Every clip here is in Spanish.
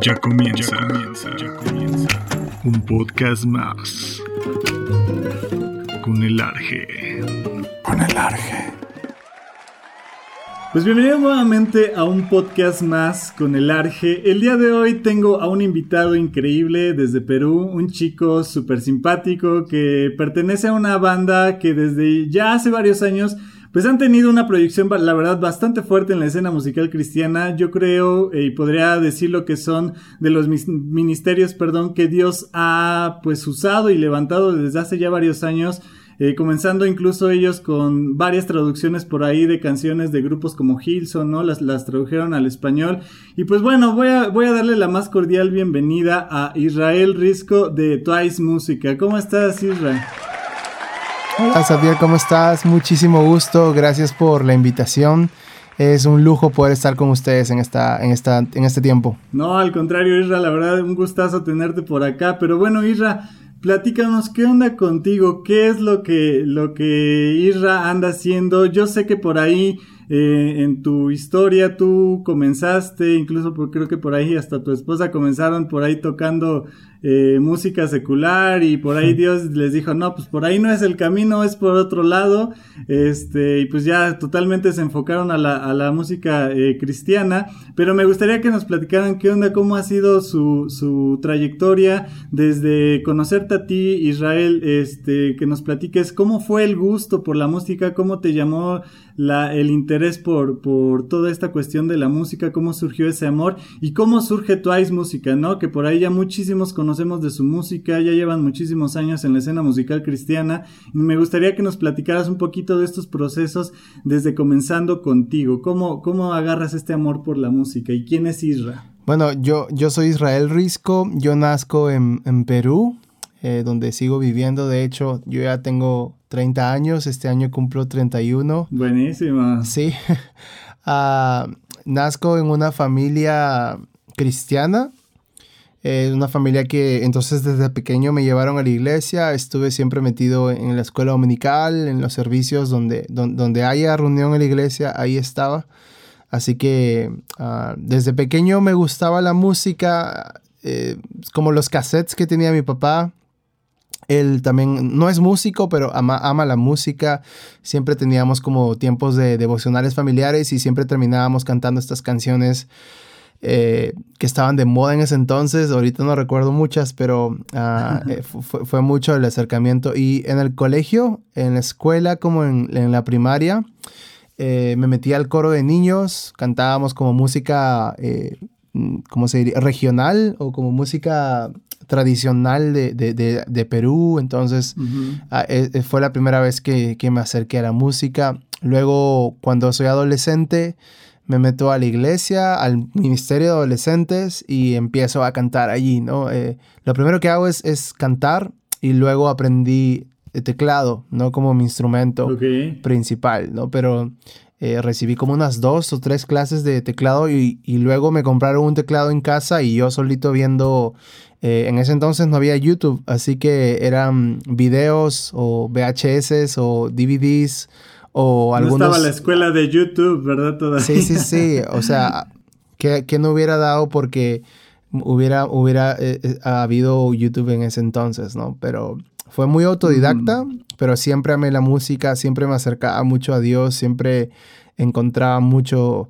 Ya comienza, ya comienza, ya comienza. Un podcast más. Con el Arge. Con el Arge. Pues bienvenido nuevamente a un podcast más con el Arge. El día de hoy tengo a un invitado increíble desde Perú, un chico súper simpático que pertenece a una banda que desde ya hace varios años pues han tenido una proyección, la verdad, bastante fuerte en la escena musical cristiana. Yo creo, eh, y podría decir lo que son de los ministerios, perdón, que Dios ha pues usado y levantado desde hace ya varios años. Eh, comenzando incluso ellos con varias traducciones por ahí de canciones de grupos como Hilson, ¿no? Las, las tradujeron al español. Y pues bueno, voy a, voy a darle la más cordial bienvenida a Israel Risco de Twice Música. ¿Cómo estás, Israel? Hola Xavier, ¿cómo estás? Muchísimo gusto, gracias por la invitación. Es un lujo poder estar con ustedes en, esta, en, esta, en este tiempo. No, al contrario, Isra, la verdad, un gustazo tenerte por acá. Pero bueno, Isra, platícanos, ¿qué onda contigo? ¿Qué es lo que, lo que Isra anda haciendo? Yo sé que por ahí eh, en tu historia tú comenzaste, incluso por, creo que por ahí hasta tu esposa comenzaron por ahí tocando eh, música secular y por ahí Dios les dijo, no, pues por ahí no es el camino, es por otro lado, este, y pues ya totalmente se enfocaron a la, a la música eh, cristiana, pero me gustaría que nos platicaran qué onda, cómo ha sido su, su trayectoria desde conocerte a ti, Israel, este, que nos platiques cómo fue el gusto por la música, cómo te llamó la, el interés por, por toda esta cuestión de la música, cómo surgió ese amor y cómo surge Twice Música, ¿no? Que por ahí ya muchísimos conocemos de su música, ya llevan muchísimos años en la escena musical cristiana me gustaría que nos platicaras un poquito de estos procesos desde comenzando contigo, cómo, cómo agarras este amor por la música y quién es Isra. Bueno, yo, yo soy Israel Risco, yo nazco en, en Perú, eh, donde sigo viviendo. De hecho, yo ya tengo 30 años, este año cumplo 31. Buenísima. Sí. uh, nazco en una familia cristiana. Eh, una familia que entonces desde pequeño me llevaron a la iglesia, estuve siempre metido en la escuela dominical, en los servicios donde, donde, haya reunión en la iglesia, ahí estaba. Así que uh, desde pequeño me gustaba la música, eh, como los cassettes que tenía mi papá, él también no es músico, pero ama, ama, la música. Siempre teníamos como tiempos de devocionales familiares y siempre terminábamos cantando estas canciones eh, que estaban de moda en ese entonces. Ahorita no recuerdo muchas, pero uh, eh, fue, fue, mucho el acercamiento. Y en el colegio, en la escuela, como en, en la primaria, eh, me metí al coro de niños. Cantábamos como música, ¿cómo se diría? Regional o como música tradicional de, de, de, de Perú, entonces uh -huh. fue la primera vez que, que, me acerqué a la música. Luego, cuando soy adolescente, me meto a la iglesia, al Ministerio de Adolescentes y empiezo a cantar allí, ¿no? Eh, lo primero que hago es, es, cantar y luego aprendí teclado, ¿no? Como mi instrumento okay. principal, ¿no? Pero eh, recibí como unas dos o tres clases de teclado y, y, luego me compraron un teclado en casa y yo solito viendo eh, en ese entonces no había YouTube, así que eran videos o VHS o DVDs o no algunos... estaba la escuela de YouTube, ¿verdad? Todavía. Sí, sí, sí. O sea, que, que no hubiera dado porque hubiera, hubiera eh, eh, habido YouTube en ese entonces, ¿no? Pero fue muy autodidacta, mm. pero siempre amé la música, siempre me acercaba mucho a Dios, siempre encontraba mucho...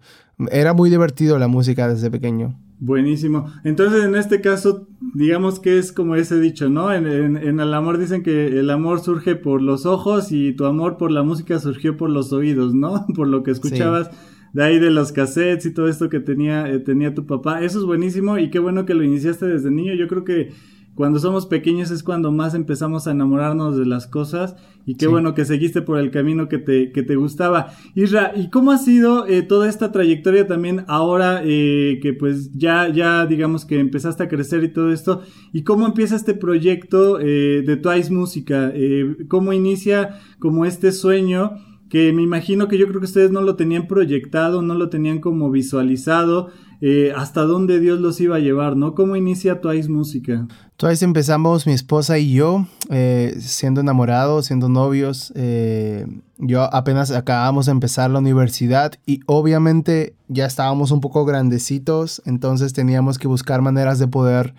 Era muy divertido la música desde pequeño. Buenísimo. Entonces, en este caso, digamos que es como ese dicho, ¿no? En, en, en, el amor dicen que el amor surge por los ojos y tu amor por la música surgió por los oídos, ¿no? Por lo que escuchabas sí. de ahí de los cassettes y todo esto que tenía, eh, tenía tu papá. Eso es buenísimo y qué bueno que lo iniciaste desde niño. Yo creo que cuando somos pequeños es cuando más empezamos a enamorarnos de las cosas y qué sí. bueno que seguiste por el camino que te, que te gustaba. Isra, ¿y cómo ha sido eh, toda esta trayectoria también ahora eh, que pues ya, ya digamos que empezaste a crecer y todo esto? ¿Y cómo empieza este proyecto eh, de Twice Música? Eh, ¿Cómo inicia como este sueño? que me imagino que yo creo que ustedes no lo tenían proyectado, no lo tenían como visualizado, eh, hasta dónde Dios los iba a llevar, ¿no? ¿Cómo inicia Twice Música? Twice empezamos mi esposa y yo eh, siendo enamorados, siendo novios. Eh, yo apenas acabamos de empezar la universidad y obviamente ya estábamos un poco grandecitos, entonces teníamos que buscar maneras de poder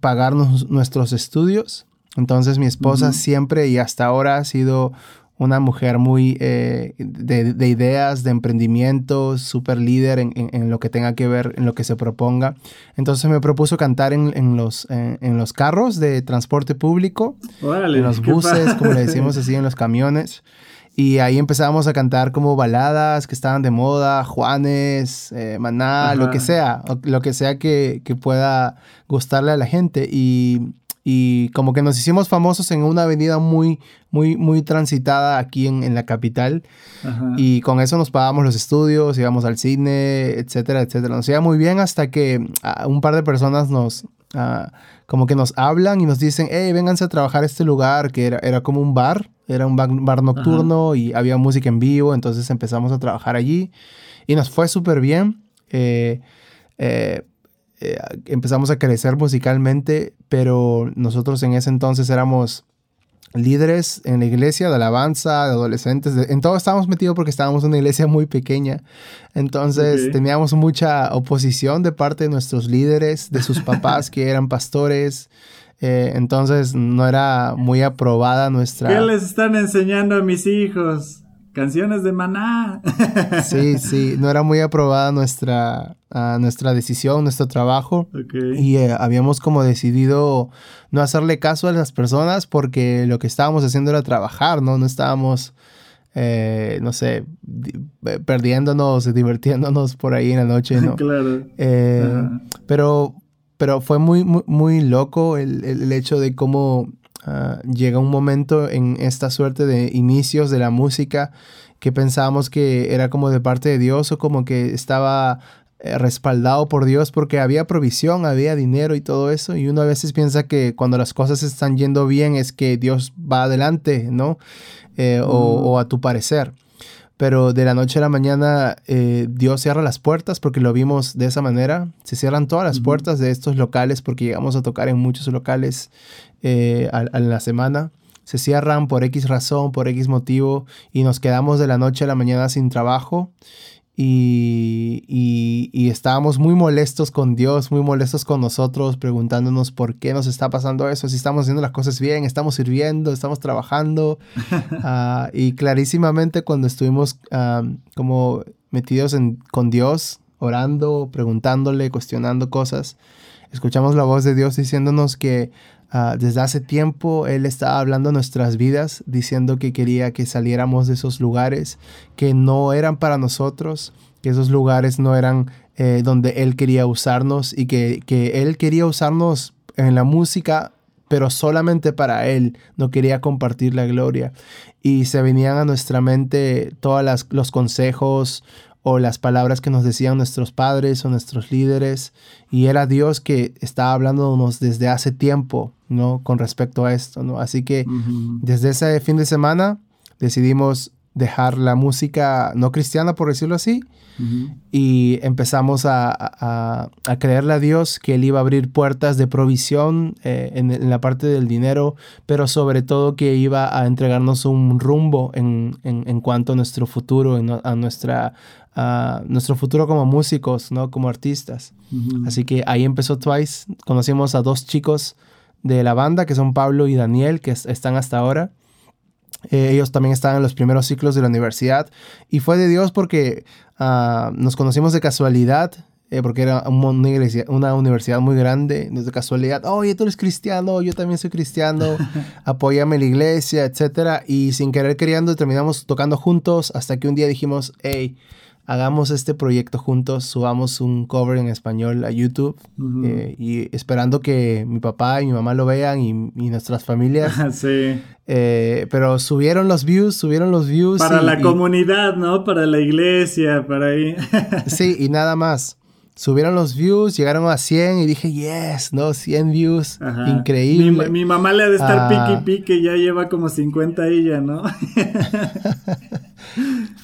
pagarnos nuestros estudios. Entonces mi esposa siempre y hasta ahora ha sido una mujer muy eh, de, ideas, de emprendimiento, súper líder en, lo que tenga que ver, en lo que se proponga. Entonces me propuso cantar en, los, en, los carros de transporte público, en los buses, como le decimos así, en los camiones. Y ahí empezábamos a cantar como baladas que estaban de moda, Juanes, eh, Maná, lo que sea, lo que sea que, que pueda gustarle a la gente. Y y como que nos hicimos famosos en una avenida muy, muy, muy transitada aquí en, la capital. Y con eso nos pagamos los estudios, íbamos al cine, etcétera, etcétera. Nos iba muy bien hasta que un par de personas nos, como que nos hablan y nos dicen, hey, vénganse a trabajar a este lugar, que era, era como un bar, era un bar, nocturno y había música en vivo, entonces empezamos a trabajar allí y nos fue súper bien. Eh, eh, eh, empezamos a crecer musicalmente, pero nosotros en ese entonces éramos líderes en la iglesia de alabanza, de adolescentes, en todo estábamos metidos porque estábamos en una iglesia muy pequeña. Entonces teníamos mucha oposición de parte de nuestros líderes, de sus papás que eran pastores. Eh, entonces no era muy aprobada nuestra... ¿Qué les están enseñando a mis hijos? Canciones de maná. Sí, sí, no era muy aprobada nuestra, ah, nuestra decisión, nuestro trabajo. Y eh, habíamos como decidido no hacerle caso a las personas porque lo que estábamos haciendo era trabajar, ¿no? No estábamos, eh, no sé, eh, perdiéndonos, divirtiéndonos por ahí en la noche, ¿no? claro. pero, pero fue muy, muy, muy loco el, el hecho de cómo Ah, llega un momento en esta suerte de inicios de la música que pensábamos que era como de parte de Dios o como que estaba eh, respaldado por Dios porque había provisión, había dinero y todo eso. Y uno a veces piensa que cuando las cosas están yendo bien es que Dios va adelante, ¿no? Eh, o, a tu parecer. Pero de la noche a la mañana eh, Dios cierra las puertas porque lo vimos de esa manera. Se cierran todas las puertas de estos locales porque llegamos a tocar en muchos locales eh, a, la semana. Se cierran por X razón, por X motivo, y nos quedamos de la noche a la mañana sin trabajo. Y, y, estábamos muy molestos con Dios, muy molestos con nosotros, preguntándonos por qué nos está pasando eso, si estamos haciendo las cosas bien, estamos sirviendo, estamos trabajando. Ah, y clarísimamente cuando estuvimos ah, como metidos en, con Dios, orando, preguntándole, cuestionando cosas, escuchamos la voz de Dios diciéndonos que Ah, desde hace tiempo Él estaba hablando nuestras vidas, diciendo que quería que saliéramos de esos lugares que no eran para nosotros, que esos lugares no eran eh, donde Él quería usarnos y que, que Él quería usarnos en la música pero solamente para Él, no quería compartir la gloria. Y se venían a nuestra mente todos los consejos o las palabras que nos decían nuestros padres o nuestros líderes. Y era Dios que estaba hablándonos desde hace tiempo, ¿no? Con respecto a esto, ¿no? Así que desde ese fin de semana decidimos dejar la música no cristiana, por decirlo así, y empezamos a, creerle a Dios que Él iba a abrir puertas de provisión eh, en, la parte del dinero, pero sobre todo que iba a entregarnos un rumbo en, cuanto a nuestro futuro, a, nuestra, a nuestro futuro como músicos, ¿no? como artistas. Así que ahí empezó Twice. Conocimos a dos chicos de la banda, que son Pablo y Daniel, que están hasta ahora. Eh, ellos también estaban en los primeros ciclos de la universidad y fue de Dios porque ah, nos conocimos de casualidad, eh, porque era una, iglesia, una, universidad muy grande, de casualidad, oye, tú eres cristiano, yo también soy cristiano, apóyame la iglesia, etc. Y sin querer queriendo terminamos tocando juntos hasta que un día dijimos, hey, hagamos este proyecto juntos, subamos un cover en español a YouTube eh, y esperando que mi papá y mi mamá lo vean y, nuestras familias. sí. Eh, pero subieron los views, subieron los views. Para la comunidad, ¿no? Para la iglesia, para ahí. sí, y nada más. Subieron los views, llegaron a 100 y dije, yes, ¿no? 100 views, increíble. Mi, mamá le ha de estar piqui ah. pique, ya lleva como 50 ella, ¿no?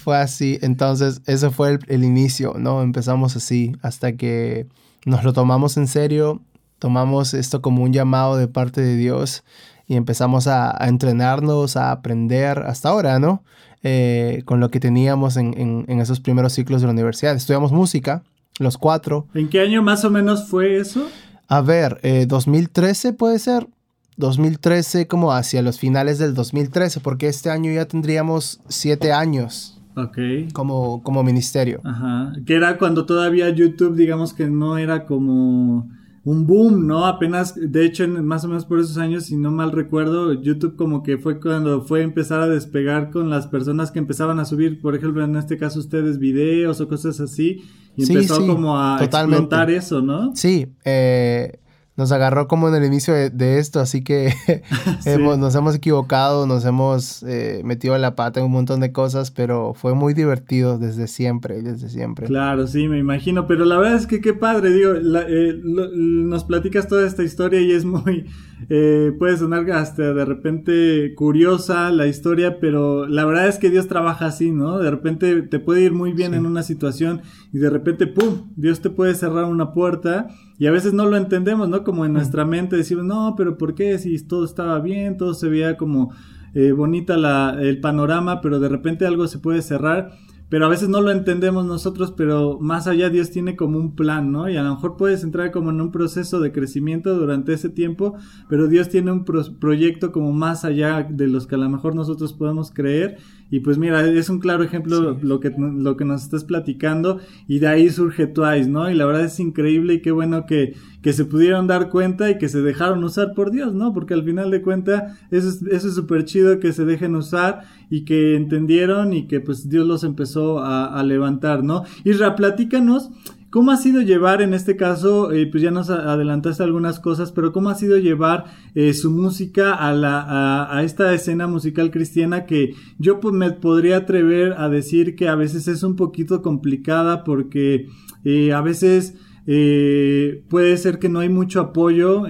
fue así. Entonces, ese fue el, el, inicio, ¿no? Empezamos así hasta que nos lo tomamos en serio, tomamos esto como un llamado de parte de Dios y empezamos a, a entrenarnos, a aprender hasta ahora, ¿no? Eh, con lo que teníamos en, en, en, esos primeros ciclos de la universidad. Estudiamos música, los cuatro. ¿En qué año más o menos fue eso? A ver, eh, 2013 puede ser. 2013 como hacia los finales del 2013, porque este año ya tendríamos siete años. Ok. Como, como ministerio. Ajá. Que era cuando todavía YouTube, digamos que no era como un boom, ¿no? Apenas, de hecho, en, más o menos por esos años, si no mal recuerdo, YouTube como que fue cuando fue empezar a despegar con las personas que empezaban a subir, por ejemplo, en este caso ustedes, videos o cosas así, y Sí, empezó sí, como a totalmente. explotar eso, ¿no? Sí, eh, nos agarró como en el inicio de, de esto, así que hemos, nos hemos equivocado, nos hemos eh, metido la pata en un montón de cosas, pero fue muy divertido desde siempre, desde siempre. Claro, sí, me imagino, pero la verdad es que qué padre, digo, la- eh, lo- nos platicas toda esta historia y es muy, eh, puede sonar hasta de repente curiosa la historia, pero la verdad es que Dios trabaja así, ¿no? De repente te puede ir muy bien Sí. en una situación y de repente, ¡pum!, Dios te puede cerrar una puerta y a veces no lo entendemos, ¿no? Como en nuestra mente decimos, no, pero ¿por qué? Si todo estaba bien, todo se veía como eh, bonita la, el panorama, pero de repente algo se puede cerrar. Pero a veces no lo entendemos nosotros, pero más allá Dios tiene como un plan, ¿no? Y a lo mejor puedes entrar como en un proceso de crecimiento durante ese tiempo, pero Dios tiene un pro- proyecto como más allá de los que a lo mejor nosotros podemos creer. Y pues mira, es un claro ejemplo Sí. lo, que, lo que nos estás platicando y de ahí surge Twice, ¿no? Y la verdad es increíble y qué bueno que, que se pudieron dar cuenta y que se dejaron usar por Dios, ¿no? Porque al final de cuentas eso es eso es súper chido que se dejen usar y que entendieron y que pues Dios los empezó a, a levantar, ¿no? Isra, platícanos. ¿Cómo ha sido llevar, en este caso, eh, pues ya nos adelantaste algunas cosas, pero cómo ha sido llevar eh, su música a, la, a, esta escena musical cristiana que yo pues, me podría atrever a decir que a veces es un poquito complicada porque eh, a veces eh, puede ser que no hay mucho apoyo,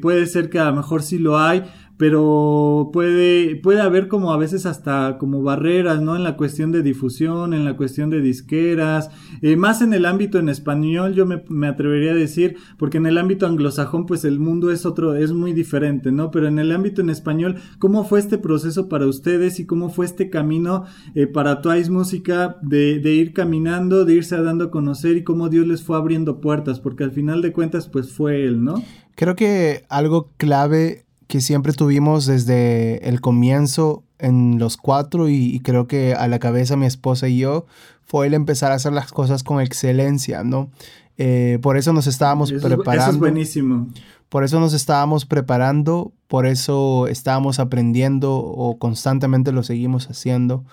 puede ser que a lo mejor sí lo hay, pero puede, puede haber como a veces hasta como barreras, ¿no? En la cuestión de difusión, en la cuestión de disqueras, eh, más en el ámbito en español yo me, me atrevería a decir, porque en el ámbito anglosajón pues el mundo es otro, es muy diferente, ¿no? Pero en el ámbito en español, ¿cómo fue este proceso para ustedes y cómo fue este camino eh, para Twice Música de, de ir caminando, de irse dando a conocer y cómo Dios les fue abriendo puertas? Porque al final de cuentas pues fue Él, ¿no? Creo que algo clave que siempre tuvimos desde el comienzo en los cuatro y, y creo que a la cabeza mi esposa y yo fue el empezar a hacer las cosas con excelencia, ¿no? Eh, por eso nos estábamos Eso preparando. eso es buenísimo. Por eso nos estábamos preparando, por eso estábamos aprendiendo o constantemente lo seguimos haciendo,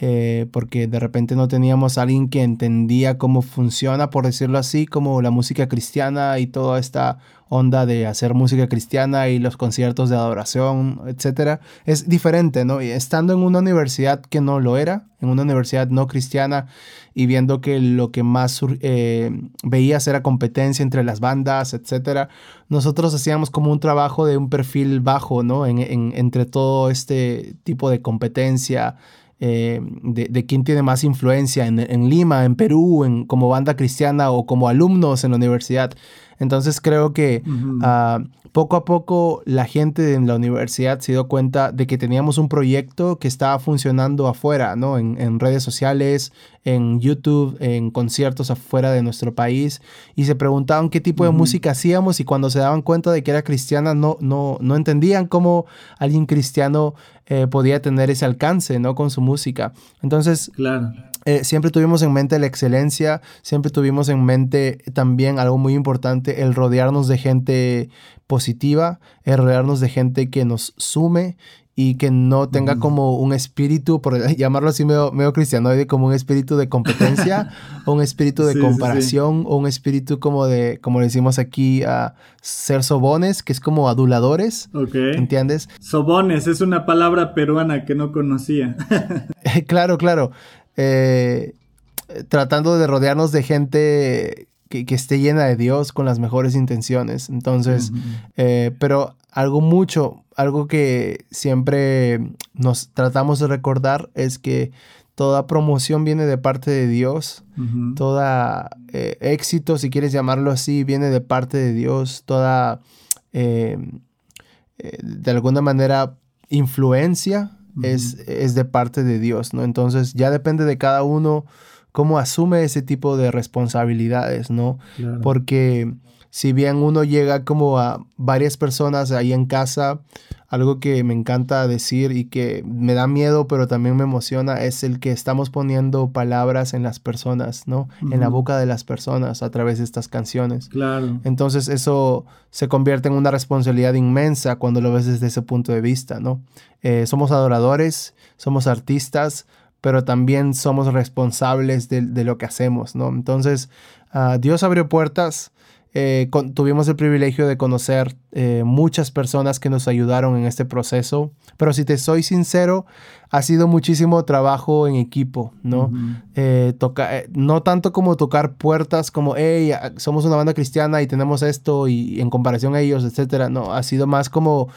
eh, porque de repente no teníamos a alguien que entendía cómo funciona, por decirlo así, como la música cristiana y toda esta onda de hacer música cristiana y los conciertos de adoración, etcétera. Es diferente, ¿no? Y estando en una universidad que no lo era, en una universidad no cristiana y viendo que lo que más eh, veías era competencia entre las bandas, etcétera, nosotros hacíamos como un trabajo de un perfil bajo, ¿no? En, en- entre todo este tipo de competencia, eh, de, de quién tiene más influencia en, en Lima, en Perú, en, como banda cristiana o como alumnos en la universidad. Entonces creo que ah, poco a poco la gente en la universidad se dio cuenta de que teníamos un proyecto que estaba funcionando afuera, ¿no? En, en redes sociales, en YouTube, en conciertos afuera de nuestro país y se preguntaban qué tipo de música hacíamos y cuando se daban cuenta de que era cristiana no, no, no entendían cómo alguien cristiano eh, podía tener ese alcance, ¿no? Con su música. Entonces, Claro. Eh, siempre tuvimos en mente la excelencia, siempre tuvimos en mente también algo muy importante, el rodearnos de gente positiva, el rodearnos de gente que nos sume y que no tenga como un espíritu, por llamarlo así medio, medio cristianoide, como un espíritu de competencia, o un espíritu de Sí, sí, sí. comparación, o un espíritu como de, como le decimos aquí, a ser sobones, que es como aduladores, Ok. ¿entiendes? Sobones es una palabra peruana que no conocía. claro, claro. Eh, tratando de rodearnos de gente que, que esté llena de Dios con las mejores intenciones. Entonces, eh, pero algo mucho, algo que siempre nos tratamos de recordar es que toda promoción viene de parte de Dios, Ujú. toda eh, éxito, si quieres llamarlo así, viene de parte de Dios, toda, eh, de alguna manera, influencia es, es de parte de Dios, ¿no? Entonces ya depende de cada uno cómo asume ese tipo de responsabilidades, ¿no? Claro. Porque si bien uno llega como a varias personas ahí en casa, algo que me encanta decir y que me da miedo, pero también me emociona, es el que estamos poniendo palabras en las personas, ¿no? En la boca de las personas a través de estas canciones. Claro. Entonces eso se convierte en una responsabilidad inmensa cuando lo ves desde ese punto de vista, ¿no? Eh, somos adoradores, somos artistas, pero también somos responsables de, de lo que hacemos, ¿no? Entonces, ah, Dios abrió puertas. Eh, con- tuvimos el privilegio de conocer eh, muchas personas que nos ayudaron en este proceso, pero si te soy sincero, ha sido muchísimo trabajo en equipo, ¿no? Eh, toca, no tanto como tocar puertas, como, hey, ah, somos una banda cristiana y tenemos esto y, en comparación a ellos, etcétera. No, ha sido más como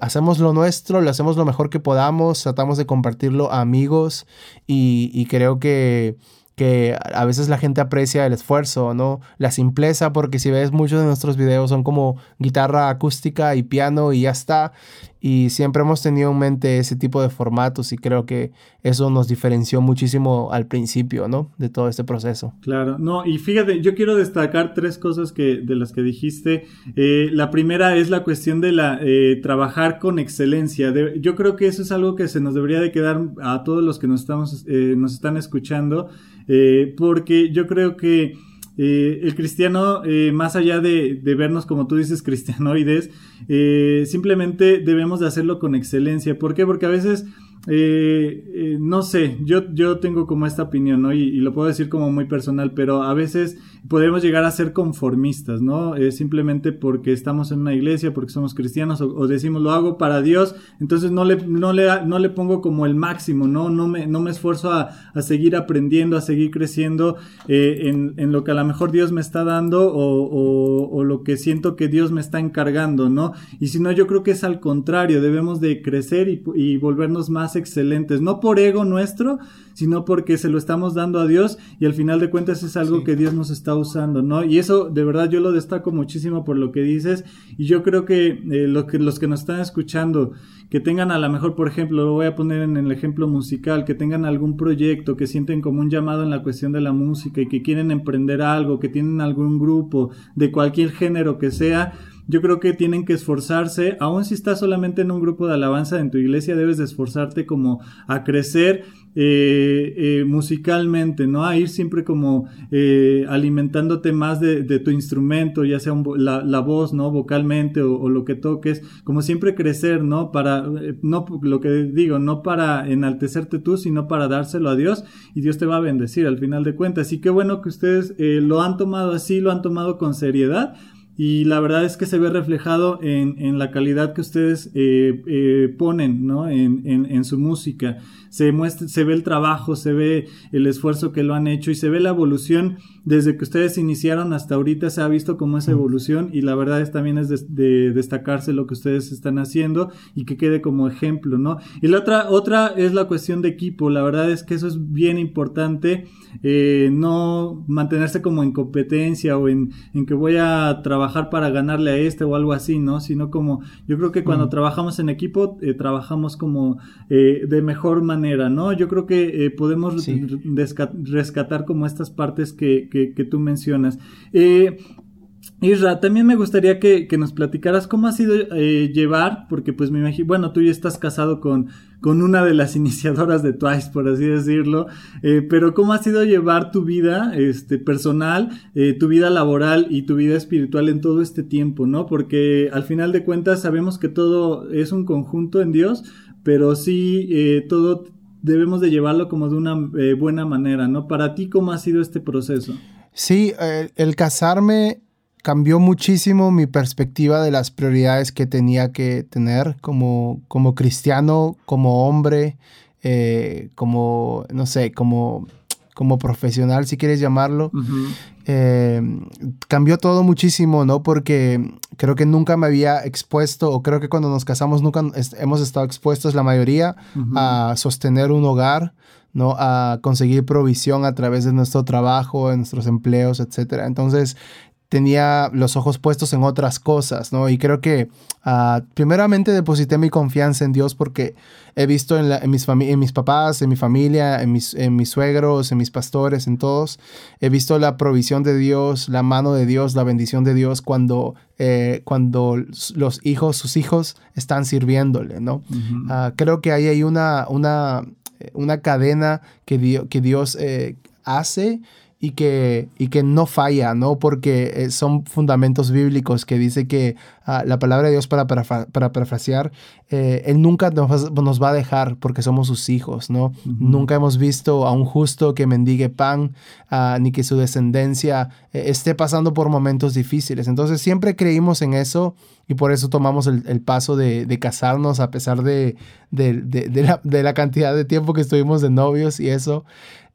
hacemos lo nuestro, lo hacemos lo mejor que podamos, tratamos de compartirlo a amigos y, y creo que que a veces la gente aprecia el esfuerzo, ¿no? La simpleza, porque si ves muchos de nuestros videos son como guitarra acústica y piano y ya está. Y siempre hemos tenido en mente ese tipo de formatos y creo que eso nos diferenció muchísimo al principio, ¿no? De todo este proceso. Claro, no, y fíjate, yo quiero destacar tres cosas que, de las que dijiste. Eh, la primera es la cuestión de la eh, trabajar con excelencia. Yo creo que eso es algo que se nos debería de quedar a todos los que nos estamos, eh, nos están escuchando, eh, porque yo creo que eh, el cristiano, eh, más allá de, vernos como tú dices cristianoides, eh, simplemente debemos de hacerlo con excelencia. ¿Por qué? Porque a veces eh, no sé, yo, yo tengo como esta opinión, ¿no? Y lo puedo decir como muy personal, pero a veces podemos llegar a ser conformistas, ¿no? Simplemente porque estamos en una iglesia, porque somos cristianos, o, o decimos lo hago para Dios, entonces no le, no le, no le pongo como el máximo, ¿no? No me, no me esfuerzo a, a seguir aprendiendo, a seguir creciendo eh, en, en lo que a lo mejor Dios me está dando o, o, o lo que siento que Dios me está encargando, ¿no? Y si no, yo creo que es al contrario, debemos de crecer y, y volvernos más excelentes, no por ego nuestro, sino porque se lo estamos dando a Dios y al final de cuentas es algo Sí. que Dios nos está usando, ¿no? Y eso de verdad yo lo destaco muchísimo por lo que dices y yo creo que, eh, lo que los que nos están escuchando, que tengan a lo mejor, por ejemplo, lo voy a poner en el ejemplo musical, que tengan algún proyecto, que sienten como un llamado en la cuestión de la música y que quieren emprender algo, que tienen algún grupo de cualquier género que sea, yo creo que tienen que esforzarse, aun si estás solamente en un grupo de alabanza en tu iglesia, debes de esforzarte como a crecer eh, eh, musicalmente, ¿no? A ir siempre como eh, alimentándote más de, tu instrumento, ya sea la voz, ¿no? Vocalmente o, o lo que toques, como siempre crecer, ¿no? Para, eh, no lo que digo, no para enaltecerte tú, sino para dárselo a Dios y Dios te va a bendecir al final de cuentas. Y qué bueno que ustedes eh, lo han tomado así, lo han tomado con seriedad y la verdad es que se ve reflejado en, en la calidad que ustedes eh, eh, ponen ¿no? en, en, en su música. Se, muestra, se ve el trabajo, se ve el esfuerzo que lo han hecho y se ve la evolución desde que ustedes iniciaron hasta ahorita. Se ha visto como esa evolución y la verdad es también es de, de destacarse lo que ustedes están haciendo y que quede como ejemplo, ¿no? Y la otra, otra es la cuestión de equipo. La verdad es que eso es bien importante. Eh, no mantenerse como en competencia o en, en que voy a trabajar para ganarle a este o algo así, ¿no? Sino como yo creo que cuando trabajamos en equipo, eh, trabajamos como eh, de mejor manera, ¿no? Yo creo que eh, podemos Sí. rescatar como estas partes que, que, que tú mencionas. Eh, Isra, también me gustaría que, que nos platicaras cómo ha sido eh, llevar, porque pues me imagino, bueno, tú ya estás casado con, con una de las iniciadoras de Twice, por así decirlo, eh, pero cómo ha sido llevar tu vida este, personal, eh, tu vida laboral y tu vida espiritual en todo este tiempo, ¿no? Porque al final de cuentas sabemos que todo es un conjunto en Dios, pero sí eh, todo debemos de llevarlo como de una eh, buena manera, ¿no? Para ti, ¿cómo ha sido este proceso? Sí, eh, el casarme cambió muchísimo mi perspectiva de las prioridades que tenía que tener como, como cristiano, como hombre, como, no sé, como, como profesional, si quieres llamarlo. Eh, cambió todo muchísimo, ¿no? Porque creo que nunca me había expuesto, o creo que cuando nos casamos nunca est- hemos estado expuestos la mayoría a sostener un hogar, ¿no? A conseguir provisión a través de nuestro trabajo, de nuestros empleos, etc. Entonces, tenía los ojos puestos en otras cosas, ¿no? Y creo que ah, primeramente deposité mi confianza en Dios porque he visto en, mis, en mis papás, en mi familia, en mis, en mis suegros, en mis pastores, en todos, he visto la provisión de Dios, la mano de Dios, la bendición de Dios cuando, eh, cuando los hijos, sus hijos están sirviéndole, ¿no? Ah, creo que ahí hay una, una, una cadena que, que Dios eh, hace y que, y que no falla, ¿no? Porque eh, son fundamentos bíblicos que dice que ah, la palabra de Dios para, para, para parafrasear, eh, Él nunca nos, nos, va a dejar porque somos sus hijos, ¿no? Nunca hemos visto a un justo que mendigue pan, ah, ni que su descendencia eh, esté pasando por momentos difíciles. Entonces siempre creímos en eso y por eso tomamos el, el paso de, de, casarnos a pesar de, de, de, la, de la cantidad de tiempo que estuvimos de novios y eso.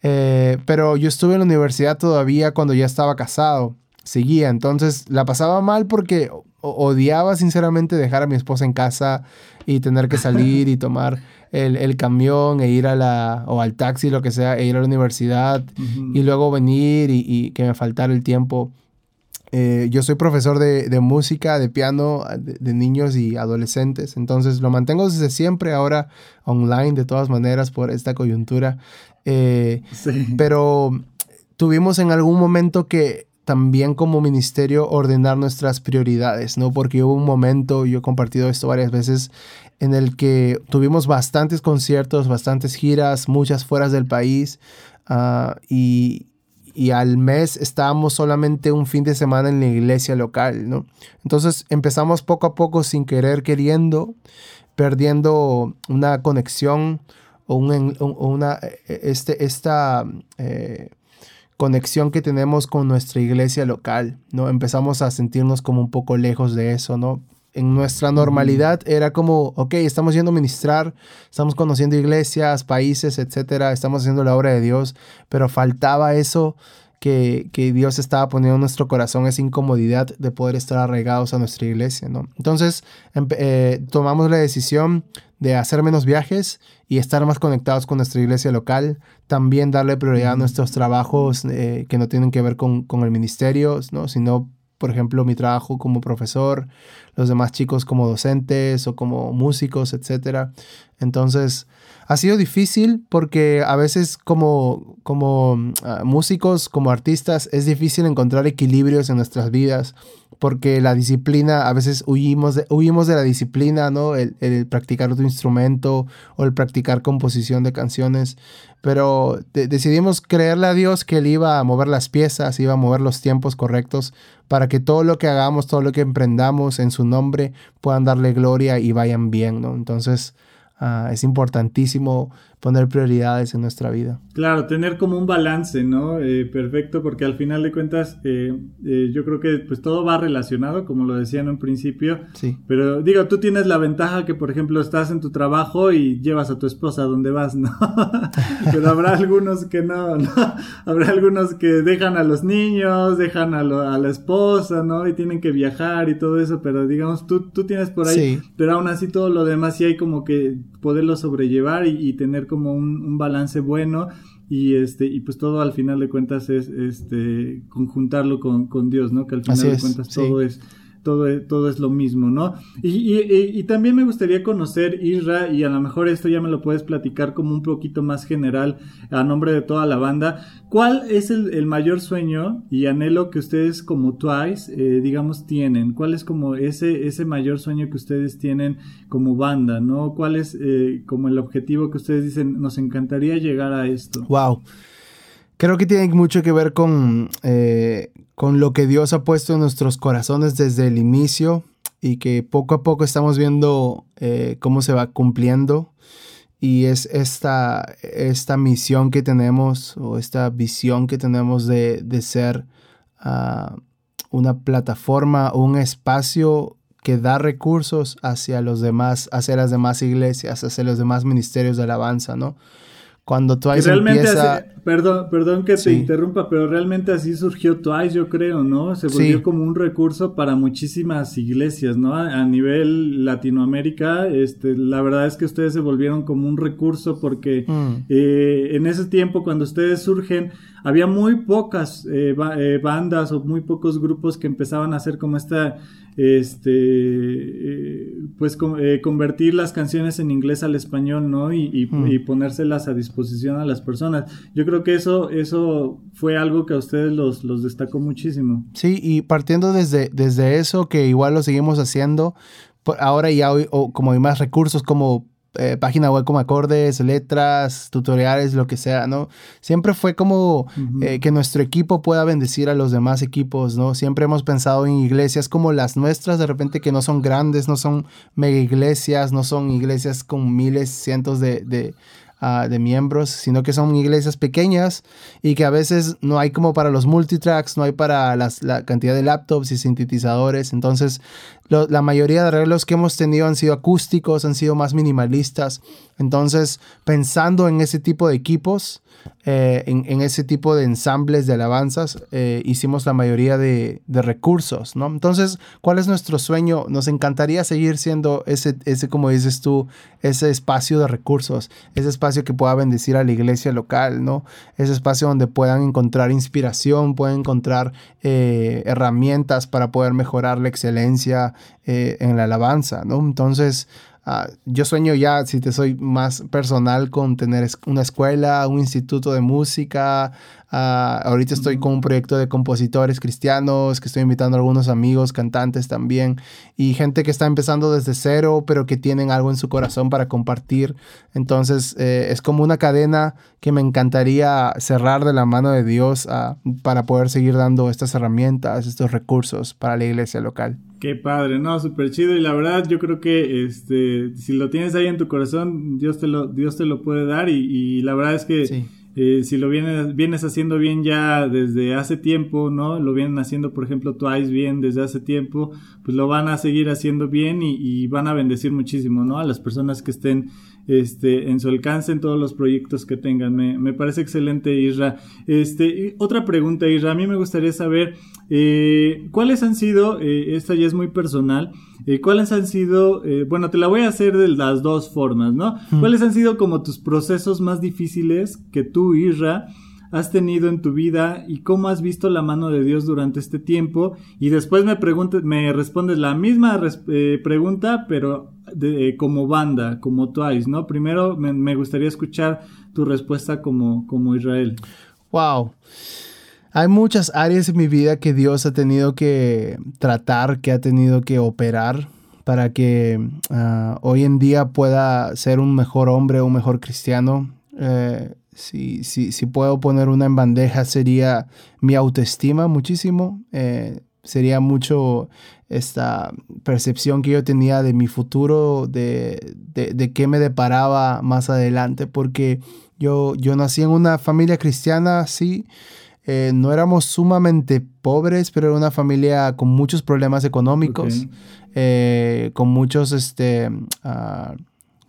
Eh, pero yo estuve en la universidad todavía cuando ya estaba casado. Seguía, entonces la pasaba mal porque odiaba sinceramente dejar a mi esposa en casa y tener que salir y tomar el, el, camión e ir a la, o al taxi, lo que sea, e ir a la universidad y luego venir y, y, que me faltara el tiempo. Eh, yo soy profesor de, de música, de piano, de, de, niños y adolescentes, entonces lo mantengo desde siempre, ahora online de todas maneras por esta coyuntura. Eh, pero tuvimos en algún momento que también como ministerio ordenar nuestras prioridades, ¿no? Porque hubo un momento, yo he compartido esto varias veces, en el que tuvimos bastantes conciertos, bastantes giras, muchas fuera del país, uh, y, y, al mes estábamos solamente un fin de semana en la iglesia local, ¿no? Entonces empezamos poco a poco, sin querer, queriendo, perdiendo una conexión, o, una, e, e, este, esta eh, conexión que tenemos con nuestra iglesia local, ¿no? Empezamos a sentirnos como un poco lejos de eso, ¿no? En nuestra normalidad era como, ok, estamos yendo a ministrar, estamos conociendo iglesias, países, etcétera, estamos haciendo la obra de Dios, pero faltaba eso que, que, Dios estaba poniendo en nuestro corazón, esa incomodidad de poder estar arraigados a nuestra iglesia, ¿no? Entonces eh, tomamos la decisión de hacer menos viajes y estar más conectados con nuestra iglesia local. También darle prioridad a nuestros trabajos eh, que no tienen que ver con, con el ministerio, ¿no? sino, por ejemplo, mi trabajo como profesor, los demás chicos como docentes o como músicos, etc. Entonces, ha sido difícil porque a veces como, como uh, músicos, como artistas, es difícil encontrar equilibrios en nuestras vidas porque la disciplina, a veces huimos de, de la disciplina, ¿no? El, el practicar otro instrumento o el practicar composición de canciones, pero de, decidimos creerle a Dios que Él iba a mover las piezas, iba a mover los tiempos correctos para que todo lo que hagamos, todo lo que emprendamos en su nombre puedan darle gloria y vayan bien, ¿no? Entonces, uh, es importantísimo poner prioridades en nuestra vida. Claro, tener como un balance, ¿no? Eh, perfecto, porque al final de cuentas eh, eh, yo creo que pues todo va relacionado, como lo decía en un principio. Sí. Pero digo, tú tienes la ventaja que, por ejemplo, estás en tu trabajo y llevas a tu esposa a donde vas, ¿no? Pero habrá algunos que no, ¿no? Habrá algunos que dejan a los niños, dejan a, lo, a, la esposa, ¿no? Y tienen que viajar y todo eso, pero digamos, tú, tú tienes por ahí, sí. pero aún así todo lo demás sí hay como que poderlo sobrellevar y, y tener como un, un, balance bueno y este y pues todo al final de cuentas es este conjuntarlo con, con Dios, ¿no? Que al final Así de es, cuentas sí. todo es todo, todo es lo mismo, ¿no? Y, y, y, también me gustaría conocer, Isra, y a lo mejor esto ya me lo puedes platicar como un poquito más general a nombre de toda la banda. ¿Cuál es el, el mayor sueño y anhelo que ustedes como Twice, eh, digamos, tienen? ¿Cuál es como ese, ese mayor sueño que ustedes tienen como banda, ¿no? ¿Cuál es eh, como el objetivo que ustedes dicen, nos encantaría llegar a esto? Wow. Creo que tiene mucho que ver con, eh, con lo que Dios ha puesto en nuestros corazones desde el inicio y que poco a poco estamos viendo eh, cómo se va cumpliendo. Y es esta, esta misión que tenemos o esta visión que tenemos de, de ser uh, una plataforma o un espacio que da recursos hacia los demás, hacia las demás iglesias, hacia los demás ministerios de alabanza, ¿no? Cuando empieza... hace, perdón, perdón que te interrumpa, pero realmente así surgió Twice, yo creo, ¿no? Se volvió como un recurso para muchísimas iglesias, ¿no? A, nivel Latinoamérica, este, la verdad es que ustedes se volvieron como un recurso porque mm. eh, en ese tiempo cuando ustedes surgen había muy pocas eh, eh, bandas o muy pocos grupos que empezaban a hacer como esta este eh, pues eh, convertir las canciones en inglés al español no y, hmm. y, ponérselas a disposición a las personas yo creo que eso eso fue algo que a ustedes los, los destacó muchísimo sí y partiendo desde desde eso que igual lo seguimos haciendo ahora ya hoy, como hay más recursos como eh, página web como acordes, letras, tutoriales, lo que sea, ¿no? Siempre fue como eh, que nuestro equipo pueda bendecir a los demás equipos, ¿no? Siempre hemos pensado en iglesias como las nuestras, de repente que no son grandes, no son mega iglesias, no son iglesias con miles, cientos de, Ah, de miembros, sino que son iglesias pequeñas y que a veces no hay como para los multitracks, no hay para la cantidad de laptops y sintetizadores. Entonces, la mayoría de arreglos que hemos tenido han sido acústicos, han sido más minimalistas. Entonces, pensando en ese tipo de equipos, eh, en, ese tipo de ensambles de alabanzas eh, hicimos la mayoría de, recursos, ¿no? Entonces, ¿cuál es nuestro sueño? Nos encantaría seguir siendo ese, ese, como dices tú, ese espacio de recursos, ese espacio que pueda bendecir a la iglesia local, ¿no? Ese espacio donde puedan encontrar inspiración, puedan encontrar eh, herramientas para poder mejorar la excelencia en la alabanza, ¿no? Entonces, Ah, yo sueño ya, si te soy más personal, con tener una escuela, un instituto de música. Ah, ahorita estoy con un proyecto de compositores cristianos, que estoy invitando a algunos amigos, cantantes también, y gente que está empezando desde cero, pero que tienen algo en su corazón para compartir. Entonces, eh, es como una cadena que me encantaría cerrar de la mano de Dios ah, para poder seguir dando estas herramientas, estos recursos para la iglesia local. Qué padre, no, súper chido. Y la verdad, yo creo que este, si lo tienes ahí en tu corazón, Dios te lo, Dios te lo puede dar. Y, la verdad es que eh, si lo vienes, vienes haciendo bien ya desde hace tiempo, ¿no? Lo vienen haciendo, por ejemplo, Twice bien desde hace tiempo, pues lo van a seguir haciendo bien y, y van a bendecir muchísimo, ¿no? A las personas que estén este, en su alcance en todos los proyectos que tengan. Me, parece excelente, Isra. Este, otra pregunta, Isra. A mí me gustaría saber eh, cuáles han sido, eh, esta ya es muy personal, eh, cuáles han sido, bueno, te la voy a hacer de las dos formas, ¿no? ¿Cuáles han sido como tus procesos más difíciles que tú, Isra, has tenido en tu vida y cómo has visto la mano de Dios durante este tiempo. Y después me, preguntes, me respondes la misma pregunta, pero de, como banda, como Twice, ¿no? Primero me, gustaría escuchar tu respuesta como, como Israel. Wow. Hay muchas áreas en mi vida que Dios ha tenido que tratar, que ha tenido que operar para que ah, hoy en día pueda ser un mejor hombre, un mejor cristiano. Eh, si, si, si puedo poner una en bandeja sería mi autoestima muchísimo. Eh, sería mucho esta percepción que yo tenía de mi futuro, de, de, qué me deparaba más adelante, porque yo, yo nací en una familia cristiana, sí, eh, no éramos sumamente pobres, pero era una familia con muchos problemas económicos, eh, con muchos, este, uh,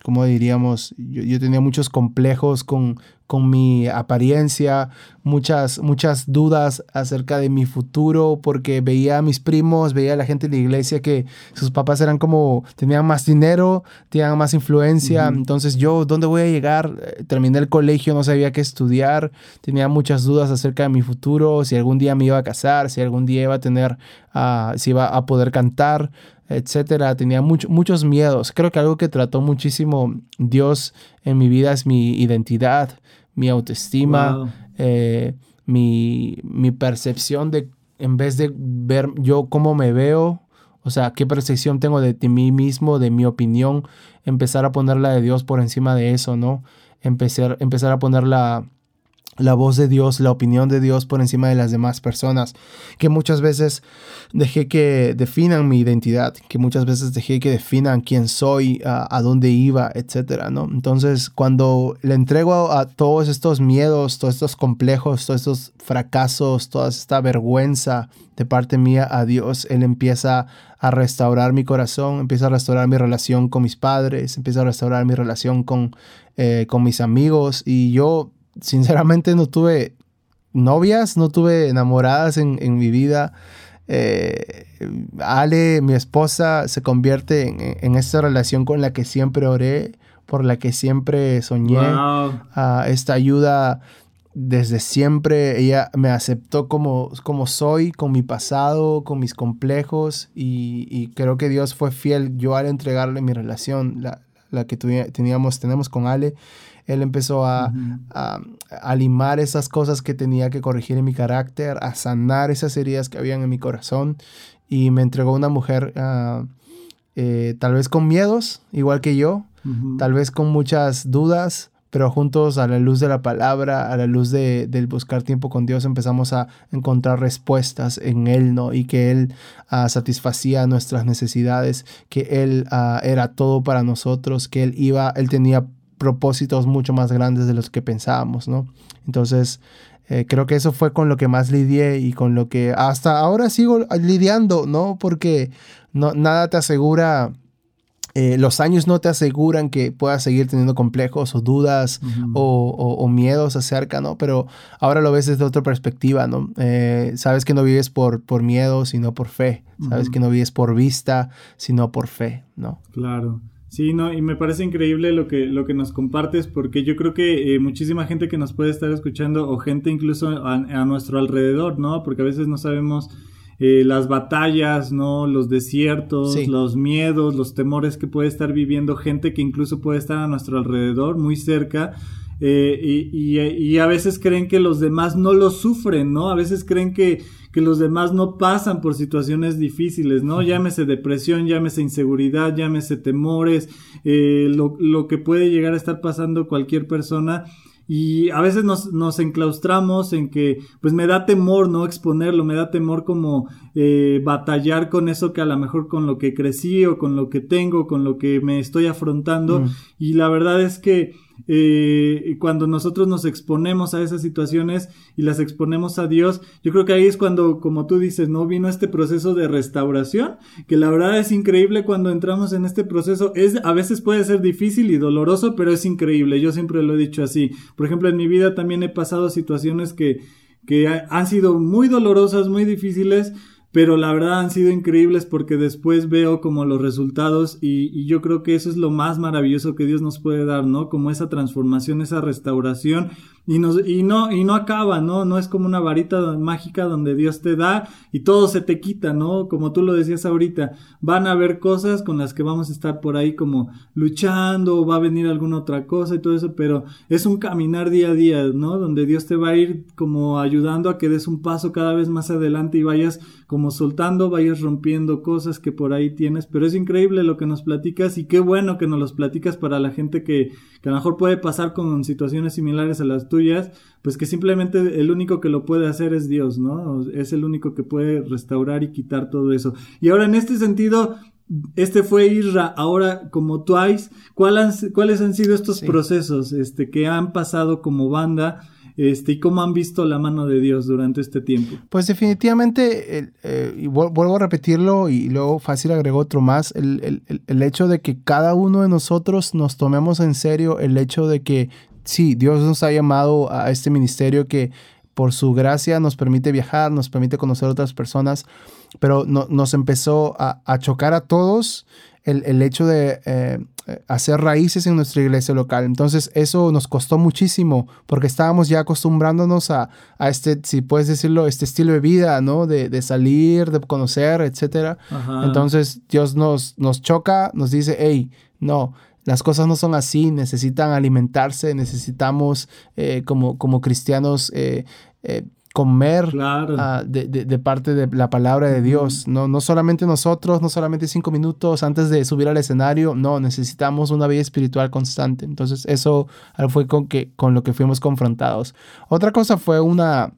como diríamos, yo, yo, tenía muchos complejos con, con mi apariencia, muchas, muchas dudas acerca de mi futuro, porque veía a mis primos, veía a la gente de la iglesia que sus papás eran como, tenían más dinero, tenían más influencia, entonces yo, ¿dónde voy a llegar? Eh, terminé el colegio, no sabía qué estudiar, tenía muchas dudas acerca de mi futuro, si algún día me iba a casar, si algún día iba a tener, uh, si iba a poder cantar, etcétera. Tenía muchos miedos. Creo que algo que trató muchísimo Dios en mi vida es mi identidad, mi autoestima, eh, mi, mi, percepción de, en vez de ver yo cómo me veo, o sea, qué percepción tengo de, mí mismo, de mi opinión, empezar a poner la de Dios por encima de eso, ¿no? Empezar, empezar a poner la, la voz de Dios, la opinión de Dios por encima de las demás personas, que muchas veces dejé que definan mi identidad, que muchas veces dejé que definan quién soy, a, dónde iba, etcétera, ¿no? Entonces, cuando le entrego a, todos estos miedos, todos estos complejos, todos estos fracasos, toda esta vergüenza de parte mía a Dios, Él empieza a restaurar mi corazón, empieza a restaurar mi relación con mis padres, empieza a restaurar mi relación con, eh, con mis amigos y yo sinceramente no tuve novias, no tuve enamoradas en, en mi vida. Eh, Ale, mi esposa, se convierte en, en, esta relación con la que siempre oré, por la que siempre soñé. Wow. Esta ayuda desde siempre. Ella me aceptó como, como soy, con mi pasado, con mis complejos. Y, y creo que Dios fue fiel. Yo al entregarle mi relación, la, la que teníamos, tenemos con Ale, él empezó a, uh -huh. a, a, limar esas cosas que tenía que corregir en mi carácter, a sanar esas heridas que habían en mi corazón y me entregó una mujer uh, eh, tal vez con miedos, igual que yo, uh -huh. tal vez con muchas dudas, pero juntos a la luz de la palabra, a la luz de, del buscar tiempo con Dios, empezamos a encontrar respuestas en Él, ¿no? Y que Él uh, satisfacía nuestras necesidades, que Él uh, era todo para nosotros, que Él iba, Él tenía propósitos mucho más grandes de los que pensábamos, ¿no? Entonces, eh, creo que eso fue con lo que más lidié y con lo que hasta ahora sigo lidiando, ¿no? Porque no, nada te asegura, eh, los años no te aseguran que puedas seguir teniendo complejos o dudas uh -huh. o, o, o, miedos acerca, ¿no? Pero ahora lo ves desde otra perspectiva, ¿no? Eh, sabes que no vives por, por miedo, sino por fe. Sabes uh -huh. que no vives por vista, sino por fe, ¿no? Claro. Sí, no, y me parece increíble lo que, lo que nos compartes porque yo creo que eh, muchísima gente que nos puede estar escuchando o gente incluso a, a nuestro alrededor, ¿no? Porque a veces no sabemos eh, las batallas, ¿no? Los desiertos, sí. los miedos, los temores que puede estar viviendo gente que incluso puede estar a nuestro alrededor, muy cerca. Eh, y, y, y, a veces creen que los demás no lo sufren, ¿no? A veces creen que, que los demás no pasan por situaciones difíciles, ¿no? Llámese depresión, llámese inseguridad, llámese temores, eh, lo, lo que puede llegar a estar pasando cualquier persona y a veces nos, nos enclaustramos en que pues me da temor no exponerlo, me da temor como eh, batallar con eso que a lo mejor con lo que crecí o con lo que tengo, con lo que me estoy afrontando mm. y la verdad es que eh, cuando nosotros nos exponemos a esas situaciones y las exponemos a Dios, yo creo que ahí es cuando, como tú dices, no vino este proceso de restauración, que la verdad es increíble cuando entramos en este proceso, es a veces puede ser difícil y doloroso, pero es increíble, yo siempre lo he dicho así. Por ejemplo, en mi vida también he pasado situaciones que que han sido muy dolorosas, muy difíciles, pero la verdad han sido increíbles porque después veo como los resultados y, yo creo que eso es lo más maravilloso que Dios nos puede dar, ¿no? Como esa transformación, esa restauración y, nos, y, no, y no acaba, ¿no? No es como una varita mágica donde Dios te da y todo se te quita, ¿no? Como tú lo decías ahorita, van a haber cosas con las que vamos a estar por ahí como luchando o va a venir alguna otra cosa y todo eso, pero es un caminar día a día, ¿no? Donde Dios te va a ir como ayudando a que des un paso cada vez más adelante y vayas como soltando, vayas rompiendo cosas que por ahí tienes, pero es increíble lo que nos platicas y qué bueno que nos los platicas para la gente que, que a lo mejor puede pasar con situaciones similares a las tuyas, pues que simplemente el único que lo puede hacer es Dios, ¿no? Es el único que puede restaurar y quitar todo eso. Y ahora en este sentido, este fue Isra, ahora como Twice, ¿cuál han, ¿cuáles han sido estos sí. procesos este, que han pasado como banda? Este, ¿Y cómo han visto la mano de Dios durante este tiempo? Pues definitivamente, eh, vuelvo a repetirlo y luego fácil agregó otro más, el, el, el, hecho de que cada uno de nosotros nos tomemos en serio el hecho de que sí, Dios nos ha llamado a este ministerio que por su gracia nos permite viajar, nos permite conocer a otras personas, pero no, nos empezó a, a, chocar a todos el, el hecho de eh, hacer raíces en nuestra iglesia local. Entonces eso nos costó muchísimo porque estábamos ya acostumbrándonos a, a este, si puedes decirlo, este estilo de vida, ¿no? De, de salir, de conocer, etc. Entonces Dios nos, nos choca, nos dice, hey, no, las cosas no son así, necesitan alimentarse, necesitamos eh, como, como cristianos eh, eh, comer claro. uh, de, de, de, parte de la palabra de Dios. No, no solamente nosotros, no solamente cinco minutos antes de subir al escenario, no, necesitamos una vida espiritual constante. Entonces eso fue con, que, con lo que fuimos confrontados. Otra cosa fue una...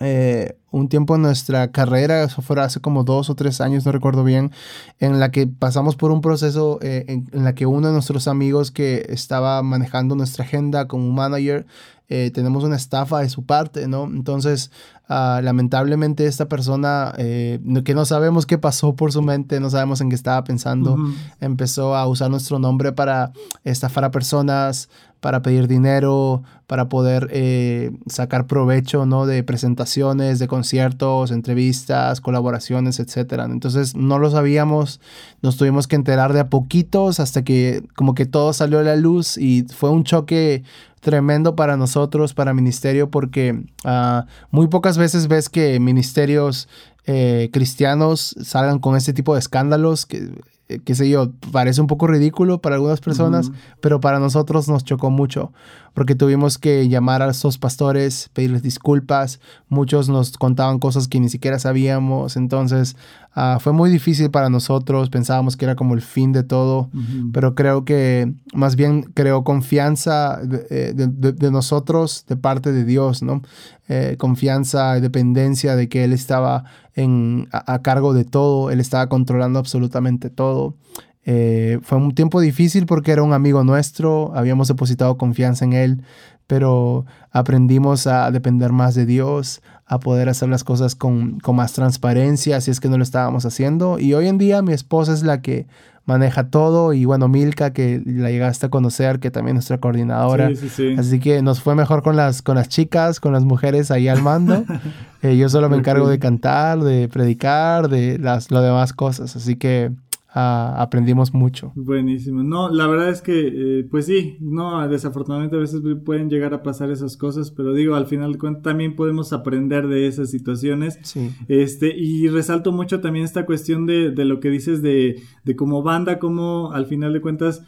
Eh, un tiempo en nuestra carrera, eso fue hace como dos o tres años, no recuerdo bien, en la que pasamos por un proceso eh, en, en, la que uno de nuestros amigos que estaba manejando nuestra agenda como manager, eh, tenemos una estafa de su parte, ¿no? Entonces Ah, lamentablemente esta persona, eh, que no sabemos qué pasó por su mente, no sabemos en qué estaba pensando, empezó a usar nuestro nombre para estafar a personas, para pedir dinero, para poder eh, sacar provecho ¿no? de presentaciones, de conciertos, entrevistas, colaboraciones, etc. Entonces no lo sabíamos, nos tuvimos que enterar de a poquitos hasta que como que todo salió a la luz y fue un choque tremendo para nosotros, para ministerio, porque uh, muy pocas veces ves que ministerios eh, cristianos salgan con este tipo de escándalos que qué sé yo, parece un poco ridículo para algunas personas, pero para nosotros nos chocó mucho, porque tuvimos que llamar a esos pastores, pedirles disculpas, muchos nos contaban cosas que ni siquiera sabíamos, entonces ah, fue muy difícil para nosotros, pensábamos que era como el fin de todo, pero creo que más bien creó confianza de, eh, nosotros de parte de Dios, ¿no? Eh, confianza y dependencia de que Él estaba en, a, cargo de todo, Él estaba controlando absolutamente todo. Eh, fue un tiempo difícil porque era un amigo nuestro, habíamos depositado confianza en Él, pero aprendimos a depender más de Dios, a poder hacer las cosas con, con más transparencia, si es que no lo estábamos haciendo. Y hoy en día mi esposa es la que maneja todo y bueno, Milka, que la llegaste a conocer, que también es nuestra coordinadora. Así que nos fue mejor con las, con las chicas, con las mujeres ahí al mando. Eh, yo solo me encargo de cantar, de predicar, de las, lo demás cosas. Así que aprendimos mucho. Buenísimo. No, la verdad es que, eh, pues sí, no, desafortunadamente a veces pueden llegar a pasar esas cosas, pero digo, al final de cuentas también podemos aprender de esas situaciones. Sí. Este, y resalto mucho también esta cuestión de, de lo que dices de, de como banda, como al final de cuentas,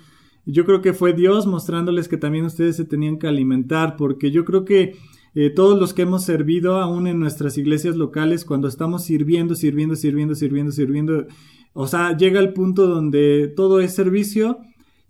yo creo que fue Dios mostrándoles que también ustedes se tenían que alimentar, porque yo creo que eh, todos los que hemos servido aún en nuestras iglesias locales, cuando estamos sirviendo, sirviendo, sirviendo, sirviendo, sirviendo, o sea, llega el punto donde todo es servicio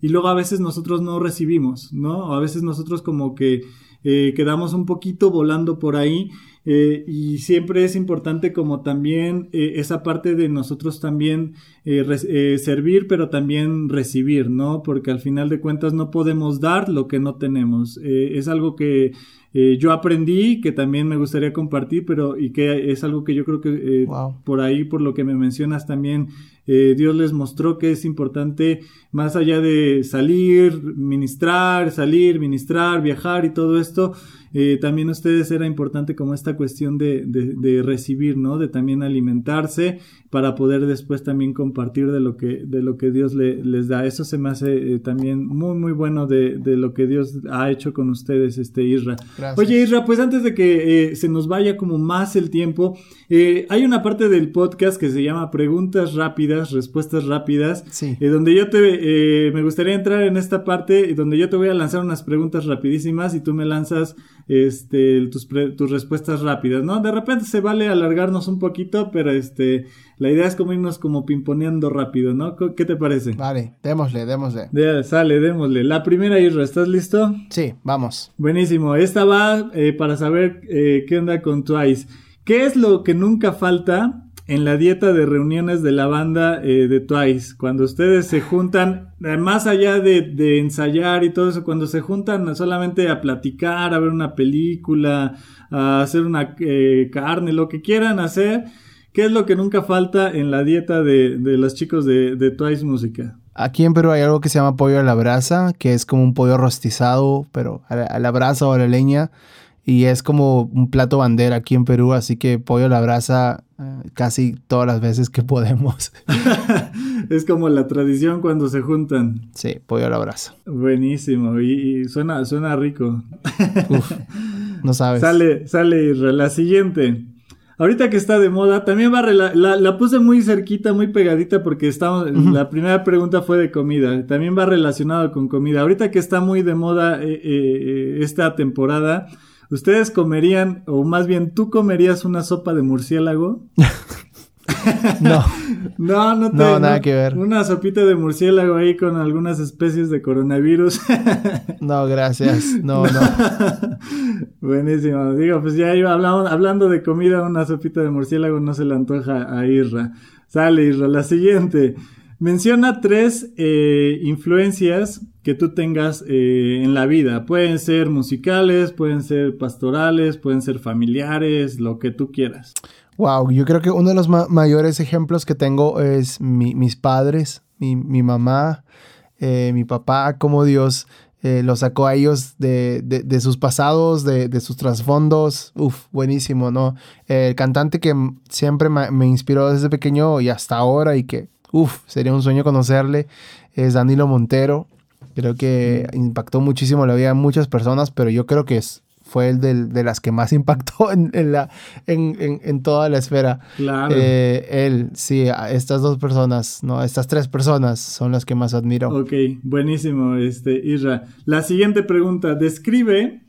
y luego a veces nosotros no recibimos, ¿no? A veces nosotros como que eh, quedamos un poquito volando por ahí eh, y siempre es importante como también eh, esa parte de nosotros también servir pero también recibir, ¿no? Porque al final de cuentas no podemos dar lo que no tenemos. es algo que yo aprendí, que también me gustaría compartir, pero y que es algo que yo creo que por ahí, por lo que me mencionas también, eh, Dios les mostró que es importante, más allá de salir, ministrar, salir, ministrar, viajar y todo esto, eh, también ustedes era importante como esta cuestión de, de, recibir, ¿no? De también alimentarse para poder después también compartir de lo que, de lo que Dios le, les da. Eso se me hace eh, también muy, muy bueno de, de, lo que Dios ha hecho con ustedes, este Isra. Oye, Isra, pues antes de que se nos vaya como más el tiempo, hay una parte del podcast que se llama Preguntas Rápidas respuestas rápidas, sí. Eh, donde yo te, eh, me gustaría entrar en esta parte donde yo te voy a lanzar unas preguntas rapidísimas y tú me lanzas este, tus, tus respuestas rápidas, ¿no? De repente se vale alargarnos un poquito, pero este, la idea es como irnos como pimponeando rápido, ¿no? ¿Qué te parece? Vale, démosle, démosle. sale, démosle. La primera, Isra, ¿estás listo? Sí, vamos. Buenísimo. Esta va eh, para saber qué onda con Twice. ¿Qué es lo que nunca falta en la dieta de reuniones de la banda eh, de Twice, cuando ustedes se juntan, eh, más allá de, ensayar y todo eso, cuando se juntan solamente a platicar, a ver una película, a hacer una eh, carne, lo que quieran hacer, ¿qué es lo que nunca falta en la dieta de, los chicos de, Twice Música? Aquí en Perú hay algo que se llama pollo a la brasa, que es como un pollo rostizado, pero a la brasa o a la leña y es como un plato bandera aquí en Perú, así que pollo a la brasa eh, casi todas las veces que podemos. es como la tradición cuando se juntan. Sí, pollo a la brasa. Buenísimo, y, suena, suena rico. no sabes. Sale, sale la siguiente. Ahorita que está de moda, también va la, la, puse muy cerquita, muy pegadita porque estamos, la primera pregunta fue de comida, también va relacionado con comida. Ahorita que está muy de moda eh, eh, esta temporada, ¿Ustedes comerían, o más bien tú comerías una sopa de murciélago? no. No, no, te, no, nada que ver. Una sopita de murciélago ahí con algunas especies de coronavirus. no, gracias. No, no. Buenísimo. Digo, pues ya iba hablando, hablando de comida, una sopita de murciélago no se le antoja a Irra. Sale Irra. La siguiente. Menciona tres eh, influencias que tú tengas eh, en la vida. Pueden ser musicales, pueden ser pastorales, pueden ser familiares, lo que tú quieras. Wow, yo creo que uno de los mayores ejemplos que tengo es mis padres, mi, mamá, eh, mi papá, como Dios eh, los sacó a ellos de, sus pasados, de, sus trasfondos. Uf, buenísimo, ¿no? el cantante que siempre me, inspiró desde pequeño y hasta ahora y que, uf, sería un sueño conocerle, es Danilo Montero. Creo que impactó muchísimo la vida de muchas personas, pero yo creo que es fue el de las que más impactó en, la, en, toda la esfera. Claro. Eh, él, sí, estas dos personas, no, estas tres personas son las que más admiro. Ok, buenísimo, este, Isra. La siguiente pregunta, describe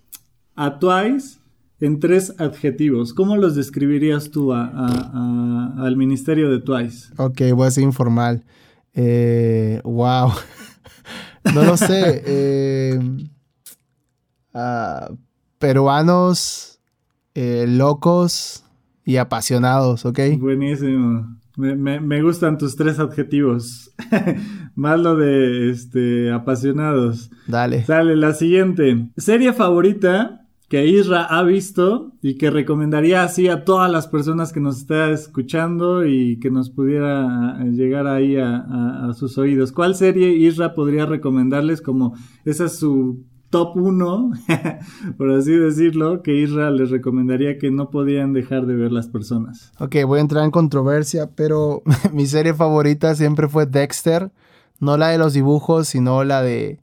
a Twice en tres adjetivos. ¿Cómo los describirías tú al ministerio de Twice? Ok, voy a ser informal. Eh, wow. no lo sé. Eh, uh, peruanos eh, locos y apasionados, ¿ok? Buenísimo. Me, gustan tus tres adjetivos. Más lo de este apasionados. Dale. Dale, la siguiente. Serie favorita que Isra ha visto y que recomendaría así a todas las personas que nos están escuchando y que nos pudiera eh, llegar ahí a, sus oídos. ¿Cuál serie Isra podría recomendarles como esa es su top 1, por así decirlo, que Israel les recomendaría que no podían dejar de ver las personas. Ok, voy a entrar en controversia, pero mi serie favorita siempre fue Dexter. No la de los dibujos, sino la de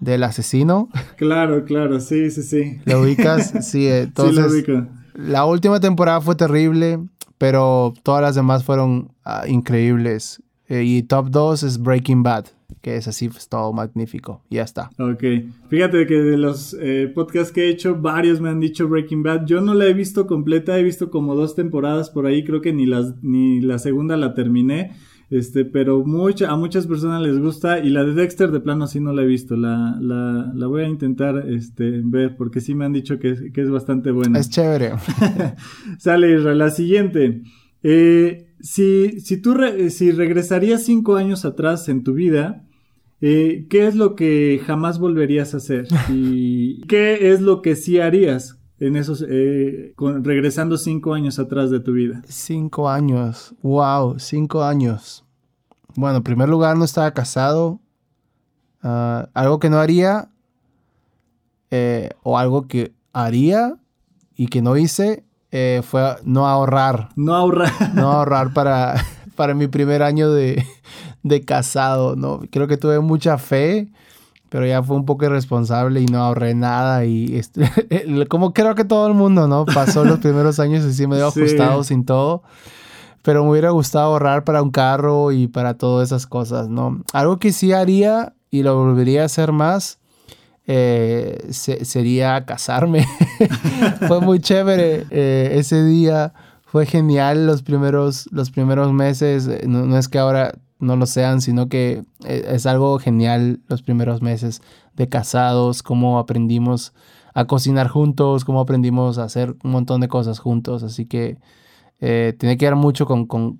del asesino. Claro, claro, sí, sí, sí. ¿Lo ubicas? Sí, entonces. Sí, lo ubico. La última temporada fue terrible, pero todas las demás fueron ah, increíbles. Eh, y top 2 es Breaking Bad que es así, pues, todo magnífico. Ya está. Ok. Fíjate que de los eh, podcasts que he hecho, varios me han dicho Breaking Bad. Yo no la he visto completa, he visto como dos temporadas por ahí, creo que ni, las, ni la segunda la terminé. Este, pero mucha, a muchas personas les gusta y la de Dexter de plano sí no la he visto. La, la, la voy a intentar este, ver porque sí me han dicho que, que es bastante buena. Es chévere. Sale la siguiente. Eh, si, si tú si regresarías cinco años atrás en tu vida, eh, ¿qué es lo que jamás volverías a hacer? ¿Y qué es lo que sí harías en esos, eh, regresando cinco años atrás de tu vida? Cinco años, wow, cinco años. Bueno, en primer lugar no estaba casado. Ah, algo que no haría eh, o algo que haría y que no hice fue no ahorrar. No ahorrar. no ahorrar para, para mi primer año de, de casado, ¿no? Creo que tuve mucha fe, pero ya fue un poco irresponsable y no ahorré nada y como creo que todo el mundo, ¿no? Pasó los primeros años así medio ajustado sin todo. Pero me hubiera gustado ahorrar para un carro y para todas esas cosas, ¿no? Algo que sí haría y lo volvería a hacer más eh, sería casarme. fue muy chévere eh, ese día. Fue genial los primeros, los primeros meses. no, es que ahora no lo sean, sino que eh, es algo genial los primeros meses de casados, cómo aprendimos a cocinar juntos, cómo aprendimos a hacer un montón de cosas juntos, así que eh, tiene que ver mucho con,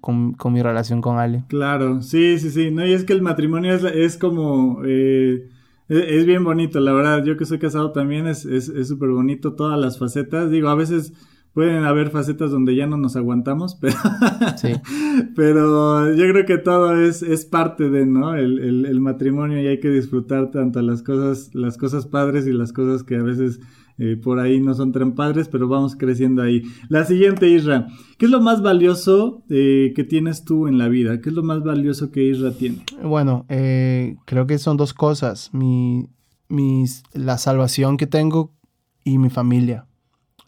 mi relación con Ale. Claro, sí, sí, sí, no, y es que el matrimonio es, como... Eh, e, es, bien bonito, la verdad, yo que soy casado también es súper bonito todas las facetas, digo, a veces Pueden haber facetas donde ya no nos aguantamos, pero, pero yo creo que todo es, es parte de, ¿no? El, el, matrimonio y hay que disfrutar tanto las cosas, las cosas padres y las cosas que a veces eh, por ahí no son tan padres, pero vamos creciendo ahí. La siguiente, Isra. ¿Qué es lo más valioso eh, que tienes tú en la vida? ¿Qué es lo más valioso que Isra tiene? Bueno, eh, creo que son dos cosas. Mi, mis, la salvación que tengo y mi familia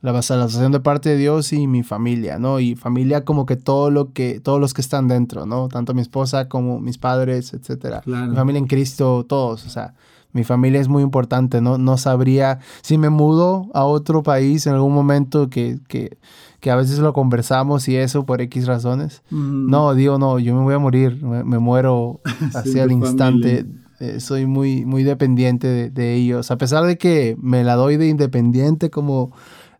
la salvación de parte de Dios y mi familia, ¿no? Y familia como que todo lo que, todos los que están dentro, ¿no? Tanto mi esposa como mis padres, etcétera. Mi familia en Cristo, todos, o sea, mi familia es muy importante, ¿no? No sabría, si me mudo a otro país en algún momento que, que, que a veces lo conversamos y eso por X razones, no, digo, no, yo me voy a morir, me, muero así al instante. Eh, soy muy, muy dependiente de, de ellos, a pesar de que me la doy de independiente como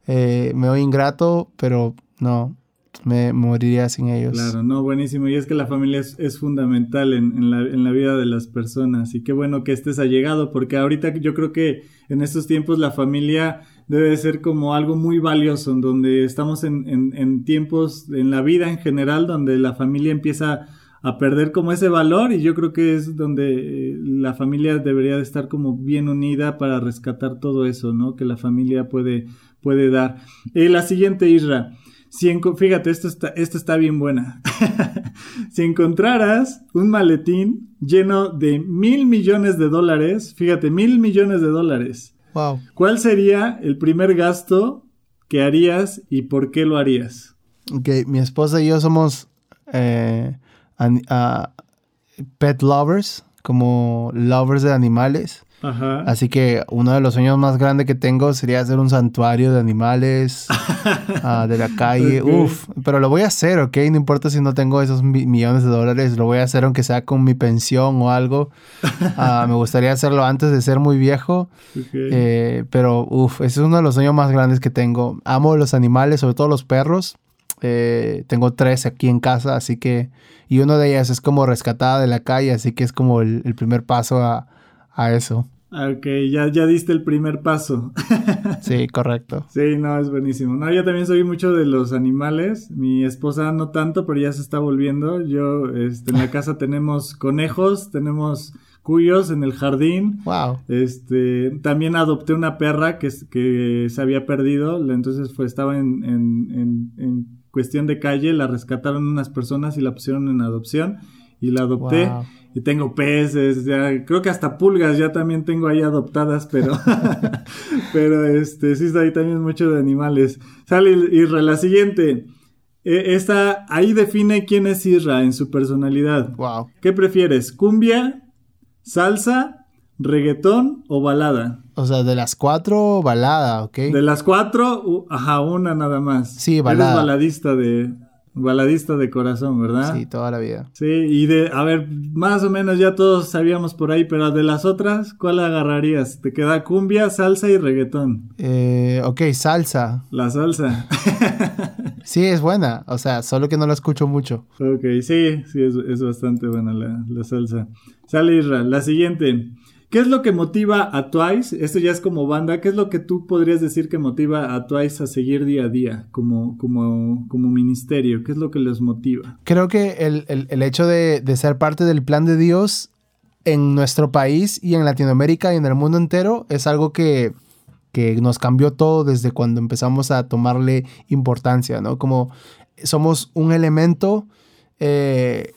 eh, me doy ingrato, pero no. me moriría sin ellos. Claro, no, buenísimo. Y es que la familia es, fundamental en, la, en, la, vida de las personas. Y qué bueno que estés allegado, porque ahorita yo creo que en estos tiempos la familia debe ser como algo muy valioso, donde estamos en, en, tiempos, en la vida en general, donde la familia empieza a perder como ese valor y yo creo que es donde eh, la familia debería de estar como bien unida para rescatar todo eso, ¿no? Que la familia puede, puede dar. Eh, la siguiente, Isra. Si fíjate, esto está, esto está bien buena. si encontraras un maletín lleno de mil millones de dólares, fíjate, mil millones de dólares. Wow. ¿Cuál sería el primer gasto que harías y por qué lo harías? Ok, mi esposa y yo somos eh, pet lovers, como lovers de animales. Así que uno de los sueños más grandes que tengo sería hacer un santuario de animales ah, de la calle. Uf, pero lo voy a hacer, ¿ok? No importa si no tengo esos millones de dólares, lo voy a hacer aunque sea con mi pensión o algo. Ah, me gustaría hacerlo antes de ser muy viejo. Eh, pero, uf, ese es uno de los sueños más grandes que tengo. Amo los animales, sobre todo los perros. Eh, tengo tres aquí en casa, así que... Y uno de ellas es como rescatada de la calle, así que es como el, primer paso a, eso. Ok, ya, ya diste el primer paso. sí, correcto. Sí, no, es buenísimo. No, yo también soy mucho de los animales. Mi esposa no tanto, pero ya se está volviendo. Yo, este, en la casa tenemos conejos, tenemos cuyos en el jardín. Wow. Este, también adopté una perra que, que se había perdido, entonces fue, estaba en, en, en cuestión de calle, la rescataron unas personas y la pusieron en adopción y la adopté. Y tengo peces, ya, creo que hasta pulgas ya también tengo ahí adoptadas, pero, pero este, sí está ahí también mucho de animales. Sale Isra, la siguiente. E, esta, ahí define quién es Isra en su personalidad. Wow. ¿Qué prefieres? ¿Cumbia? ¿Salsa? ¿Reggaetón o balada? O sea, de las cuatro, balada, ¿ok? De las cuatro, ajá, una nada más. Sí, balada. Eres baladista de, baladista de corazón, ¿verdad? Sí, toda la vida. Sí, y de, a ver, más o menos ya todos sabíamos por ahí, pero de las otras, ¿cuál agarrarías? ¿Te queda cumbia, salsa y reggaetón? Eh, ok, salsa. La salsa. sí, es buena, o sea, solo que no la escucho mucho. Ok, sí, sí, es, es bastante buena la, la salsa. Sale Isra, la siguiente. ¿Qué es lo que motiva a Twice? Esto ya es como banda. ¿Qué es lo que tú podrías decir que motiva a Twice a seguir día a día como, como, como ministerio? ¿Qué es lo que les motiva? Creo que el, hecho de, ser parte del plan de Dios en nuestro país y en Latinoamérica y en el mundo entero es algo que, nos cambió todo desde cuando empezamos a tomarle importancia, ¿no? Como somos un elemento eh,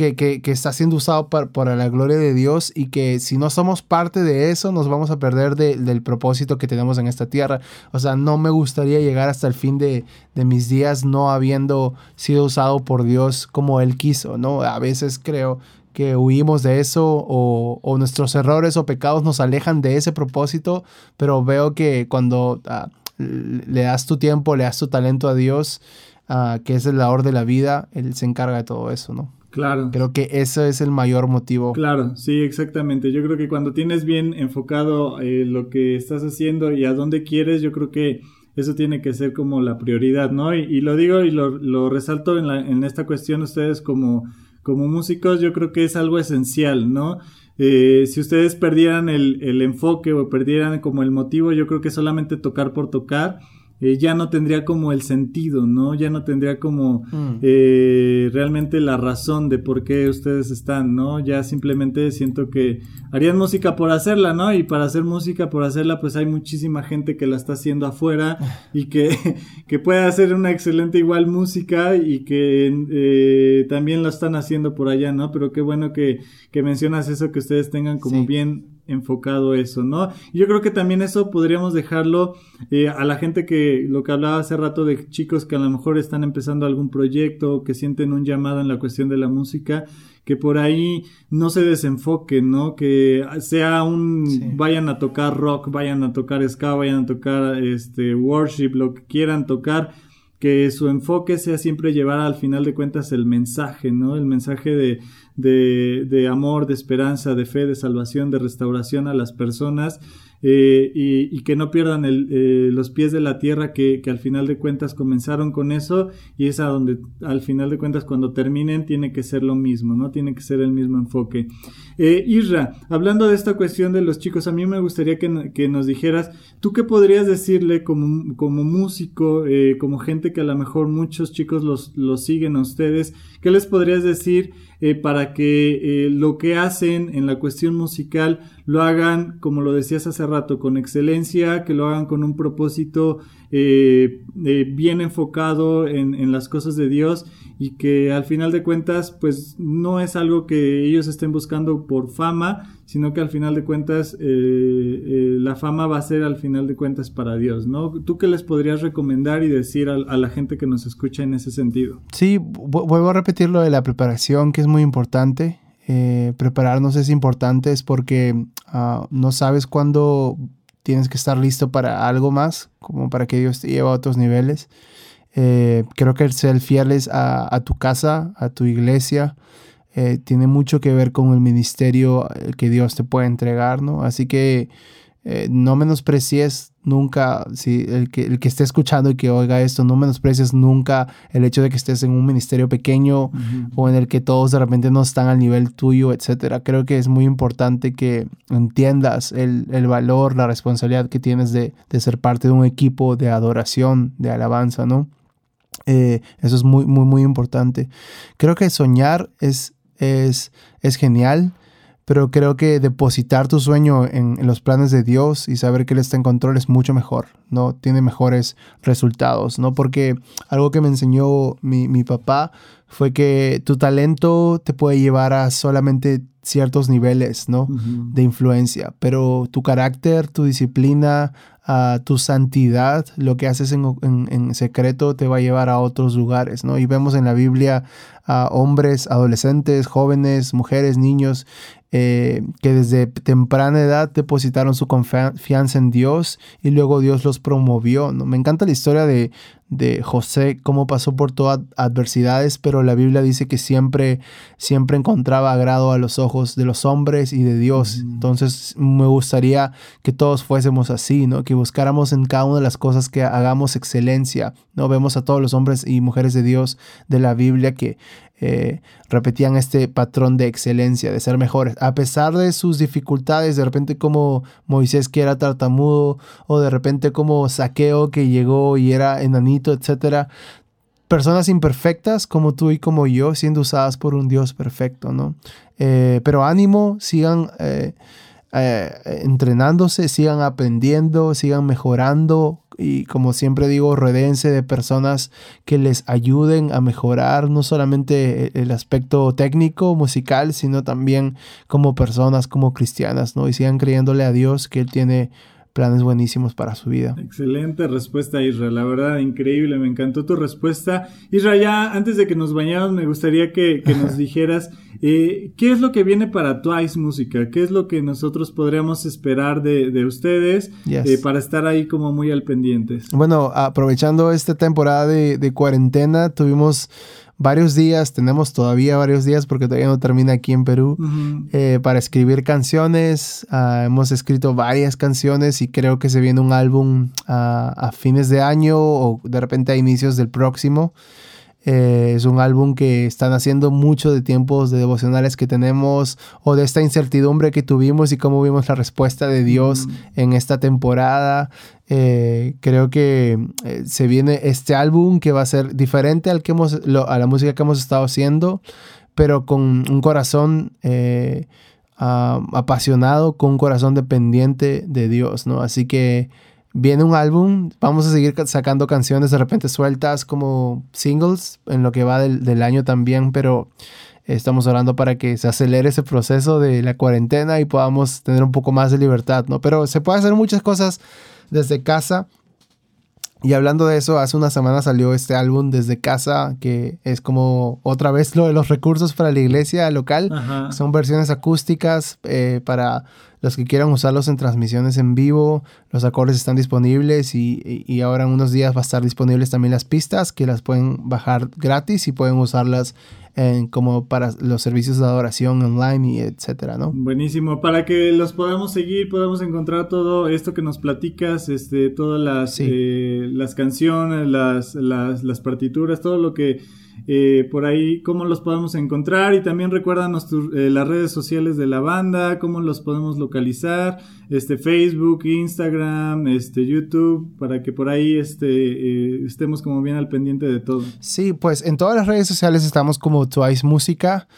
que, está siendo usado para, la gloria de Dios y que si no somos parte de eso nos vamos a perder del propósito que tenemos en esta tierra. O sea, no me gustaría llegar hasta el fin de, mis días no habiendo sido usado por Dios como Él quiso, ¿no? A veces creo que huimos de eso o, nuestros errores o pecados nos alejan de ese propósito, pero veo que cuando ah, le das tu tiempo, le das tu talento a Dios, ah, que es el labor de la vida, Él se encarga de todo eso, ¿no? Claro. Creo que eso es el mayor motivo. Claro, sí, exactamente. Yo creo que cuando tienes bien enfocado eh, lo que estás haciendo y a dónde quieres, yo creo que eso tiene que ser como la prioridad, ¿no? Y, lo digo y lo, resalto en, la, en esta cuestión ustedes como, como músicos, yo creo que es algo esencial, ¿no? Eh, si ustedes perdieran el, el enfoque o perdieran como el motivo, yo creo que solamente tocar por tocar eh, ya no tendría como el sentido, ¿no? Ya no tendría como mm. eh, realmente la razón de por qué ustedes están, ¿no? Ya simplemente siento que harían música por hacerla, ¿no? Y para hacer música por hacerla, pues hay muchísima gente que la está haciendo afuera y que, que puede hacer una excelente igual música y que eh, también lo están haciendo por allá, ¿no? Pero qué bueno que, que mencionas eso, que ustedes tengan como bien enfocado eso, ¿no? yo creo que también eso podríamos dejarlo eh, a la gente que lo que hablaba hace rato de chicos que a lo mejor están empezando algún proyecto, que sienten un llamado en la cuestión de la música, que por ahí no se desenfoquen, ¿no? Que sea un vayan a tocar rock, vayan a tocar ska, vayan a tocar este worship, lo que quieran tocar, que su enfoque sea siempre llevar al final de cuentas el mensaje, ¿no? El mensaje de, de, de amor, de esperanza, de fe, de salvación, de restauración a las personas eh, y, que no pierdan eh, los pies de la tierra que, al final de cuentas comenzaron con eso y es a donde al final de cuentas cuando terminen tiene que ser lo mismo, ¿no? Tiene que ser el mismo enfoque. Eh, Isra, hablando de esta cuestión de los chicos, a mí me gustaría que, nos dijeras, ¿tú qué podrías decirle como, como músico, como gente que a lo mejor muchos chicos los, los siguen a ustedes, qué les podrías decir? Eh, para que eh, lo que hacen en la cuestión musical lo hagan, como lo decías hace rato, con excelencia, que lo hagan con un propósito eh, bien enfocado en, en, las cosas de Dios y que al final de cuentas, pues no es algo que ellos estén buscando por fama, sino que al final de cuentas la fama va a ser al final de cuentas para Dios, ¿no? ¿Tú qué les podrías recomendar y decir a, la gente que nos escucha en ese sentido? Sí, vuelvo a repetir lo de la preparación, que es muy importante. Eh, prepararnos es importante es porque ah, no sabes cuándo tienes que estar listo para algo más, como para que Dios te lleve a otros niveles. Eh, creo que ser fieles a, tu casa, a tu iglesia, eh, tiene mucho que ver con el ministerio que Dios te puede entregar, ¿no? Así que eh, no menosprecies nunca, si el que, el que esté escuchando y que oiga esto, no menosprecies nunca el hecho de que estés en un ministerio pequeño o en el que todos de repente no están al nivel tuyo, etcétera. Creo que es muy importante que entiendas el, valor, la responsabilidad que tienes de, ser parte de un equipo de adoración, de alabanza, ¿no? Eh, eso es muy, muy, muy importante. Creo que soñar es, es, es genial pero creo que depositar tu sueño en, los planes de Dios y saber que Él está en control es mucho mejor, ¿no? Tiene mejores resultados, ¿no? Porque algo que me enseñó mi, mi papá fue que tu talento te puede llevar a solamente ciertos niveles, ¿no? De influencia, pero tu carácter, tu disciplina, uh, tu santidad, lo que haces en, en, secreto te va a llevar a otros lugares, ¿no? Y vemos en la Biblia a hombres, adolescentes, jóvenes, mujeres, niños eh, que desde temprana edad depositaron su confianza en Dios y luego Dios los promovió. ¿no? Me encanta la historia de, de José, cómo pasó por todas adversidades, pero la Biblia dice que siempre, siempre encontraba agrado a los ojos de los hombres y de Dios. Entonces me gustaría que todos fuésemos así, ¿no? que buscáramos en cada una de las cosas que hagamos excelencia. ¿no? Vemos a todos los hombres y mujeres de Dios de la Biblia que eh, repetían este patrón de excelencia, de ser mejores, a pesar de sus dificultades, de repente como Moisés que era tartamudo, o de repente como Saqueo que llegó y era enanito, etcétera. Personas imperfectas como tú y como yo, siendo usadas por un Dios perfecto, ¿no? Eh, pero ánimo, sigan eh, entrenándose, sigan aprendiendo, sigan mejorando, y como siempre digo, rodense de personas que les ayuden a mejorar no solamente el aspecto técnico, musical, sino también como personas, como cristianas, ¿no? Y sigan creyéndole a Dios que Él tiene planes buenísimos para su vida. Excelente respuesta, Israel. La verdad, increíble. Me encantó tu respuesta. Israel, ya antes de que nos bañáramos, me gustaría que, nos dijeras eh, qué es lo que viene para Twice Música, qué es lo que nosotros podríamos esperar de, ustedes eh, para estar ahí como muy al pendientes. Bueno, aprovechando esta temporada de, de cuarentena, tuvimos varios días, tenemos todavía varios días porque todavía no termina aquí en Perú, eh, para escribir canciones. Ah, hemos escrito varias canciones y creo que se viene un álbum ah, a fines de año o de repente a inicios del próximo. Eh, es un álbum que están haciendo mucho de tiempos de devocionales que tenemos o de esta incertidumbre que tuvimos y cómo vimos la respuesta de Dios en esta temporada. Eh, creo que eh, se viene este álbum que va a ser diferente al que hemos, a la música que hemos estado haciendo, pero con un corazón apasionado, con un corazón dependiente de Dios, ¿no? Así que viene un álbum, vamos a seguir sacando canciones de repente sueltas como singles en lo que va del, año también, pero estamos orando para que se acelere ese proceso de la cuarentena y podamos tener un poco más de libertad, ¿no? Pero se puede hacer muchas cosas desde casa. Y hablando de eso, hace una semana salió este álbum desde casa, que es como otra vez lo de los recursos para la iglesia local. Son versiones acústicas eh, para los que quieran usarlos en transmisiones en vivo, los acordes están disponibles y, ahora en unos días va a estar disponibles también las pistas que las pueden bajar gratis y pueden usarlas como para los servicios de adoración online y etcétera, ¿no? Buenísimo, para que los podamos seguir, podamos encontrar todo esto que nos platicas, este, todas las, eh, las canciones, las, las, las partituras, todo lo que eh, por ahí cómo los podemos encontrar y también recuérdanos eh, las redes sociales de la banda, cómo los podemos localizar, este Facebook, Instagram, este YouTube, para que por ahí este, eh, estemos como bien al pendiente de todo. Sí, pues en todas las redes sociales estamos como Twice Música.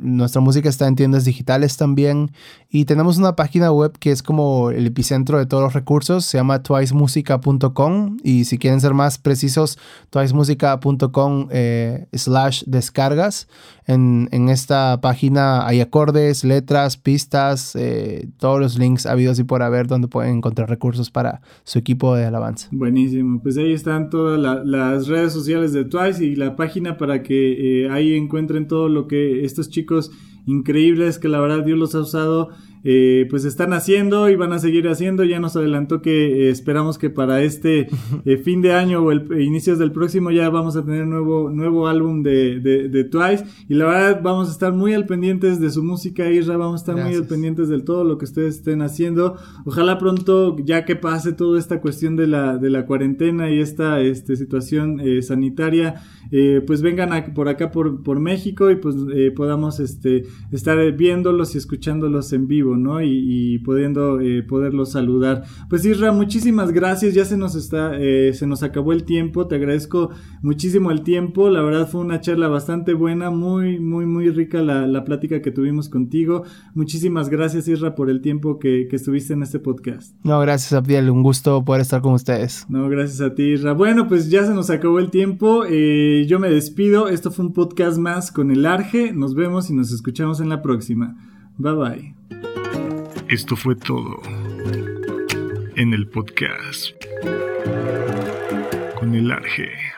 Nuestra música está en tiendas digitales también y tenemos una página web que es como el epicentro de todos los recursos, se llama twicemusica.com y si quieren ser más precisos, twicemusica.com eh, slash descargas. En, esta página hay acordes, letras, pistas, eh, todos los links habidos y por haber donde pueden encontrar recursos para su equipo de alabanza. Buenísimo, pues ahí están todas las redes sociales de Twice y la página para que eh, ahí encuentren todo lo que estos chicos increíbles que la verdad Dios los ha usado eh, pues están haciendo y van a seguir haciendo. Ya nos adelantó que eh, esperamos que para este eh, fin de año o el, inicios del próximo ya vamos a tener nuevo, nuevo álbum de, de, Twice. Y la verdad vamos a estar muy al pendientes de su música, Isra. Vamos a estar muy al pendientes de todo lo que ustedes estén haciendo. Ojalá pronto, ya que pase toda esta cuestión de la, de la cuarentena y esta este, situación sanitaria, pues vengan por acá por, por México y pues podamos este, estar viéndolos y escuchándolos en vivo. ¿No? Y, pudiendo eh, poderlos saludar. Pues Isra, muchísimas gracias, ya se nos está, eh, se nos acabó el tiempo, te agradezco muchísimo el tiempo, la verdad fue una charla bastante buena, muy, muy, muy rica la, plática que tuvimos contigo. Muchísimas gracias Isra por el tiempo que, estuviste en este podcast. No, gracias Abdiel, un gusto poder estar con ustedes. No, gracias a ti Isra. Bueno, pues ya se nos acabó el tiempo, eh, yo me despido, esto fue un podcast más con el Arge, nos vemos y nos escuchamos en la próxima. Bye bye. Esto fue todo en el podcast con el Arge.